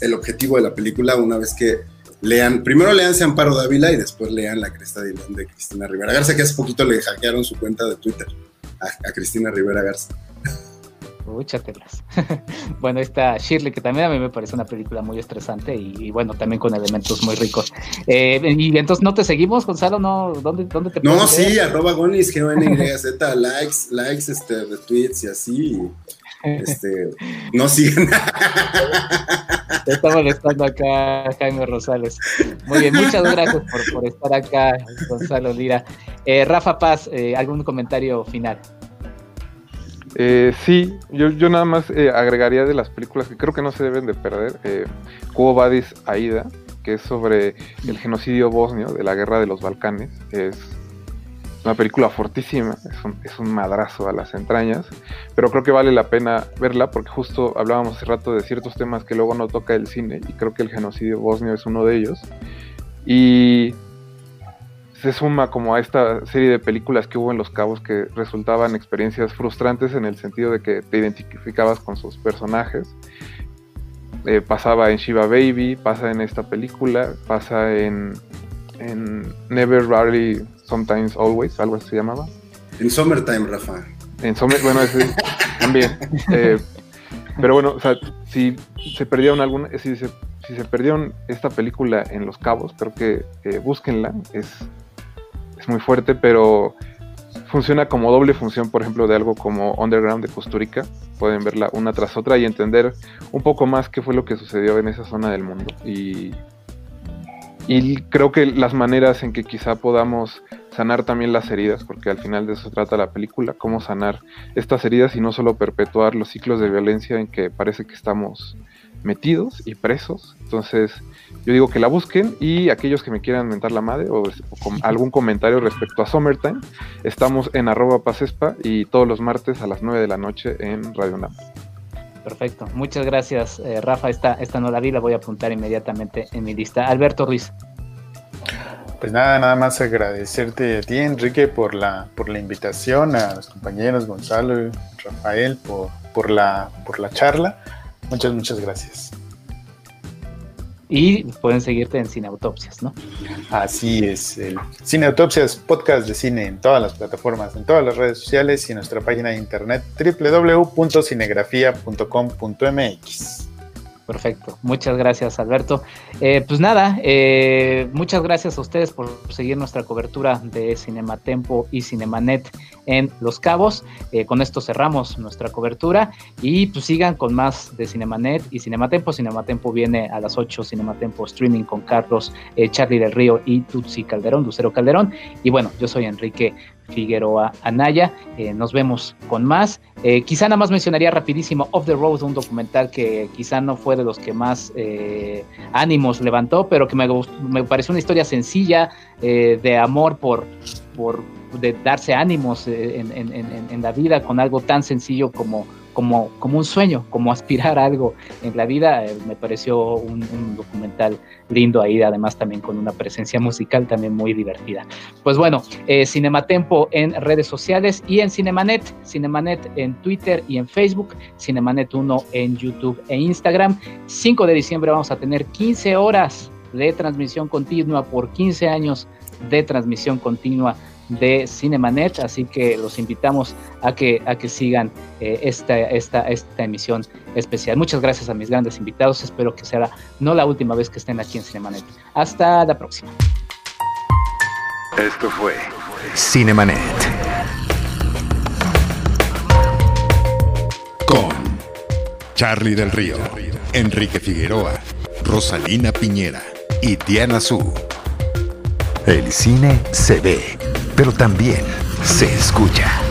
el, objetivo de la película una vez que lean, primero leanse Amparo Dávila y después lean La Cresta de de Cristina Rivera Garza, que hace poquito le hackearon su cuenta de Twitter a Cristina Rivera Garza. Úchatelas. bueno, está Shirley, que también a mí me parece una película muy estresante y, bueno, también con elementos muy ricos. Eh, y entonces, ¿no te seguimos, Gonzalo? ¿No? ¿Dónde, dónde te No, sí, arroba gonis, g o n y z likes, likes, este, retweets y así. Este, no siguen. Te está molestando acá Jaime Rosales. Muy bien, muchas gracias por, por estar acá, Gonzalo Lira. Eh, Rafa Paz, eh, ¿algún comentario final? Eh, sí, yo, yo nada más eh, agregaría de las películas que creo que no se deben de perder. Eh, Cuo Vadis Aida, que es sobre el genocidio bosnio de la guerra de los Balcanes. Es una película fortísima, es un, es un madrazo a las entrañas, pero creo que vale la pena verla porque justo hablábamos hace rato de ciertos temas que luego no toca el cine y creo que el genocidio bosnio es uno de ellos. Y se suma como a esta serie de películas que hubo en Los Cabos que resultaban experiencias frustrantes en el sentido de que te identificabas con sus personajes. Eh, pasaba en Shiva Baby, pasa en esta película, pasa en, en Never, Rarely, Sometimes, Always, algo así se llamaba. En Summertime, Rafa. En Summer, bueno, ese también. Eh, pero bueno, o sea, si se perdieron alguna, si se, si se perdieron esta película en Los Cabos, creo que eh, búsquenla, es muy fuerte, pero funciona como doble función, por ejemplo, de algo como Underground de Costa Pueden verla una tras otra y entender un poco más qué fue lo que sucedió en esa zona del mundo. Y, y creo que las maneras en que quizá podamos sanar también las heridas, porque al final de eso trata la película, cómo sanar estas heridas y no solo perpetuar los ciclos de violencia en que parece que estamos metidos y presos. Entonces, yo digo que la busquen y aquellos que me quieran mentar la madre o, con algún comentario respecto a Summertime, estamos en arroba pasespa y todos los martes a las 9 de la noche en Radio NAM. Perfecto, muchas gracias eh, Rafa, esta, esta no la vi, la voy a apuntar inmediatamente en mi lista. Alberto Ruiz. Pues nada, nada más agradecerte a ti, Enrique, por la, por la invitación, a los compañeros Gonzalo y Rafael por, por, la, por la charla. Muchas, muchas gracias. Y pueden seguirte en Cineautopsias, ¿no? Así es, el Cineautopsias, podcast de cine en todas las plataformas, en todas las redes sociales y en nuestra página de internet www.cinegrafía.com.mx. Perfecto, muchas gracias Alberto. Eh, pues nada, eh, muchas gracias a ustedes por seguir nuestra cobertura de Cinematempo y Cinemanet en Los Cabos. Eh, con esto cerramos nuestra cobertura y pues sigan con más de Cinemanet y Cinematempo. Cinematempo viene a las 8, Cinematempo streaming con Carlos, Charlie del Río y Tutsi Calderón, Lucero Calderón. Y bueno, yo soy Enrique Figueroa Anaya. Eh, nos vemos con más. Eh, quizá nada más mencionaría rapidísimo Off the Road, un documental que quizá no fue de los que más eh, ánimos levantó, pero que me, me pareció una historia sencilla de amor por, por darse ánimos en, en la vida con algo tan sencillo como como, como un sueño, como aspirar a algo en la vida. Eh, me pareció un, documental lindo ahí, además también con una presencia musical también muy divertida. Pues bueno, eh, Cinematempo en redes sociales y en Cinemanet, Cinemanet en Twitter y en Facebook, Cinemanet 1 en YouTube e Instagram. 5 de diciembre vamos a tener 15 horas de transmisión continua por 15 años de transmisión continua de Cinemanet, así que los invitamos a que, a que sigan eh, esta, esta, esta emisión especial. Muchas gracias a mis grandes invitados, espero que sea no la última vez que estén aquí en Cinemanet. Hasta la próxima. Esto fue Cinemanet. Con Charlie del Río, Enrique Figueroa, Rosalina Piñera y Diana Su. El cine se ve pero también se escucha.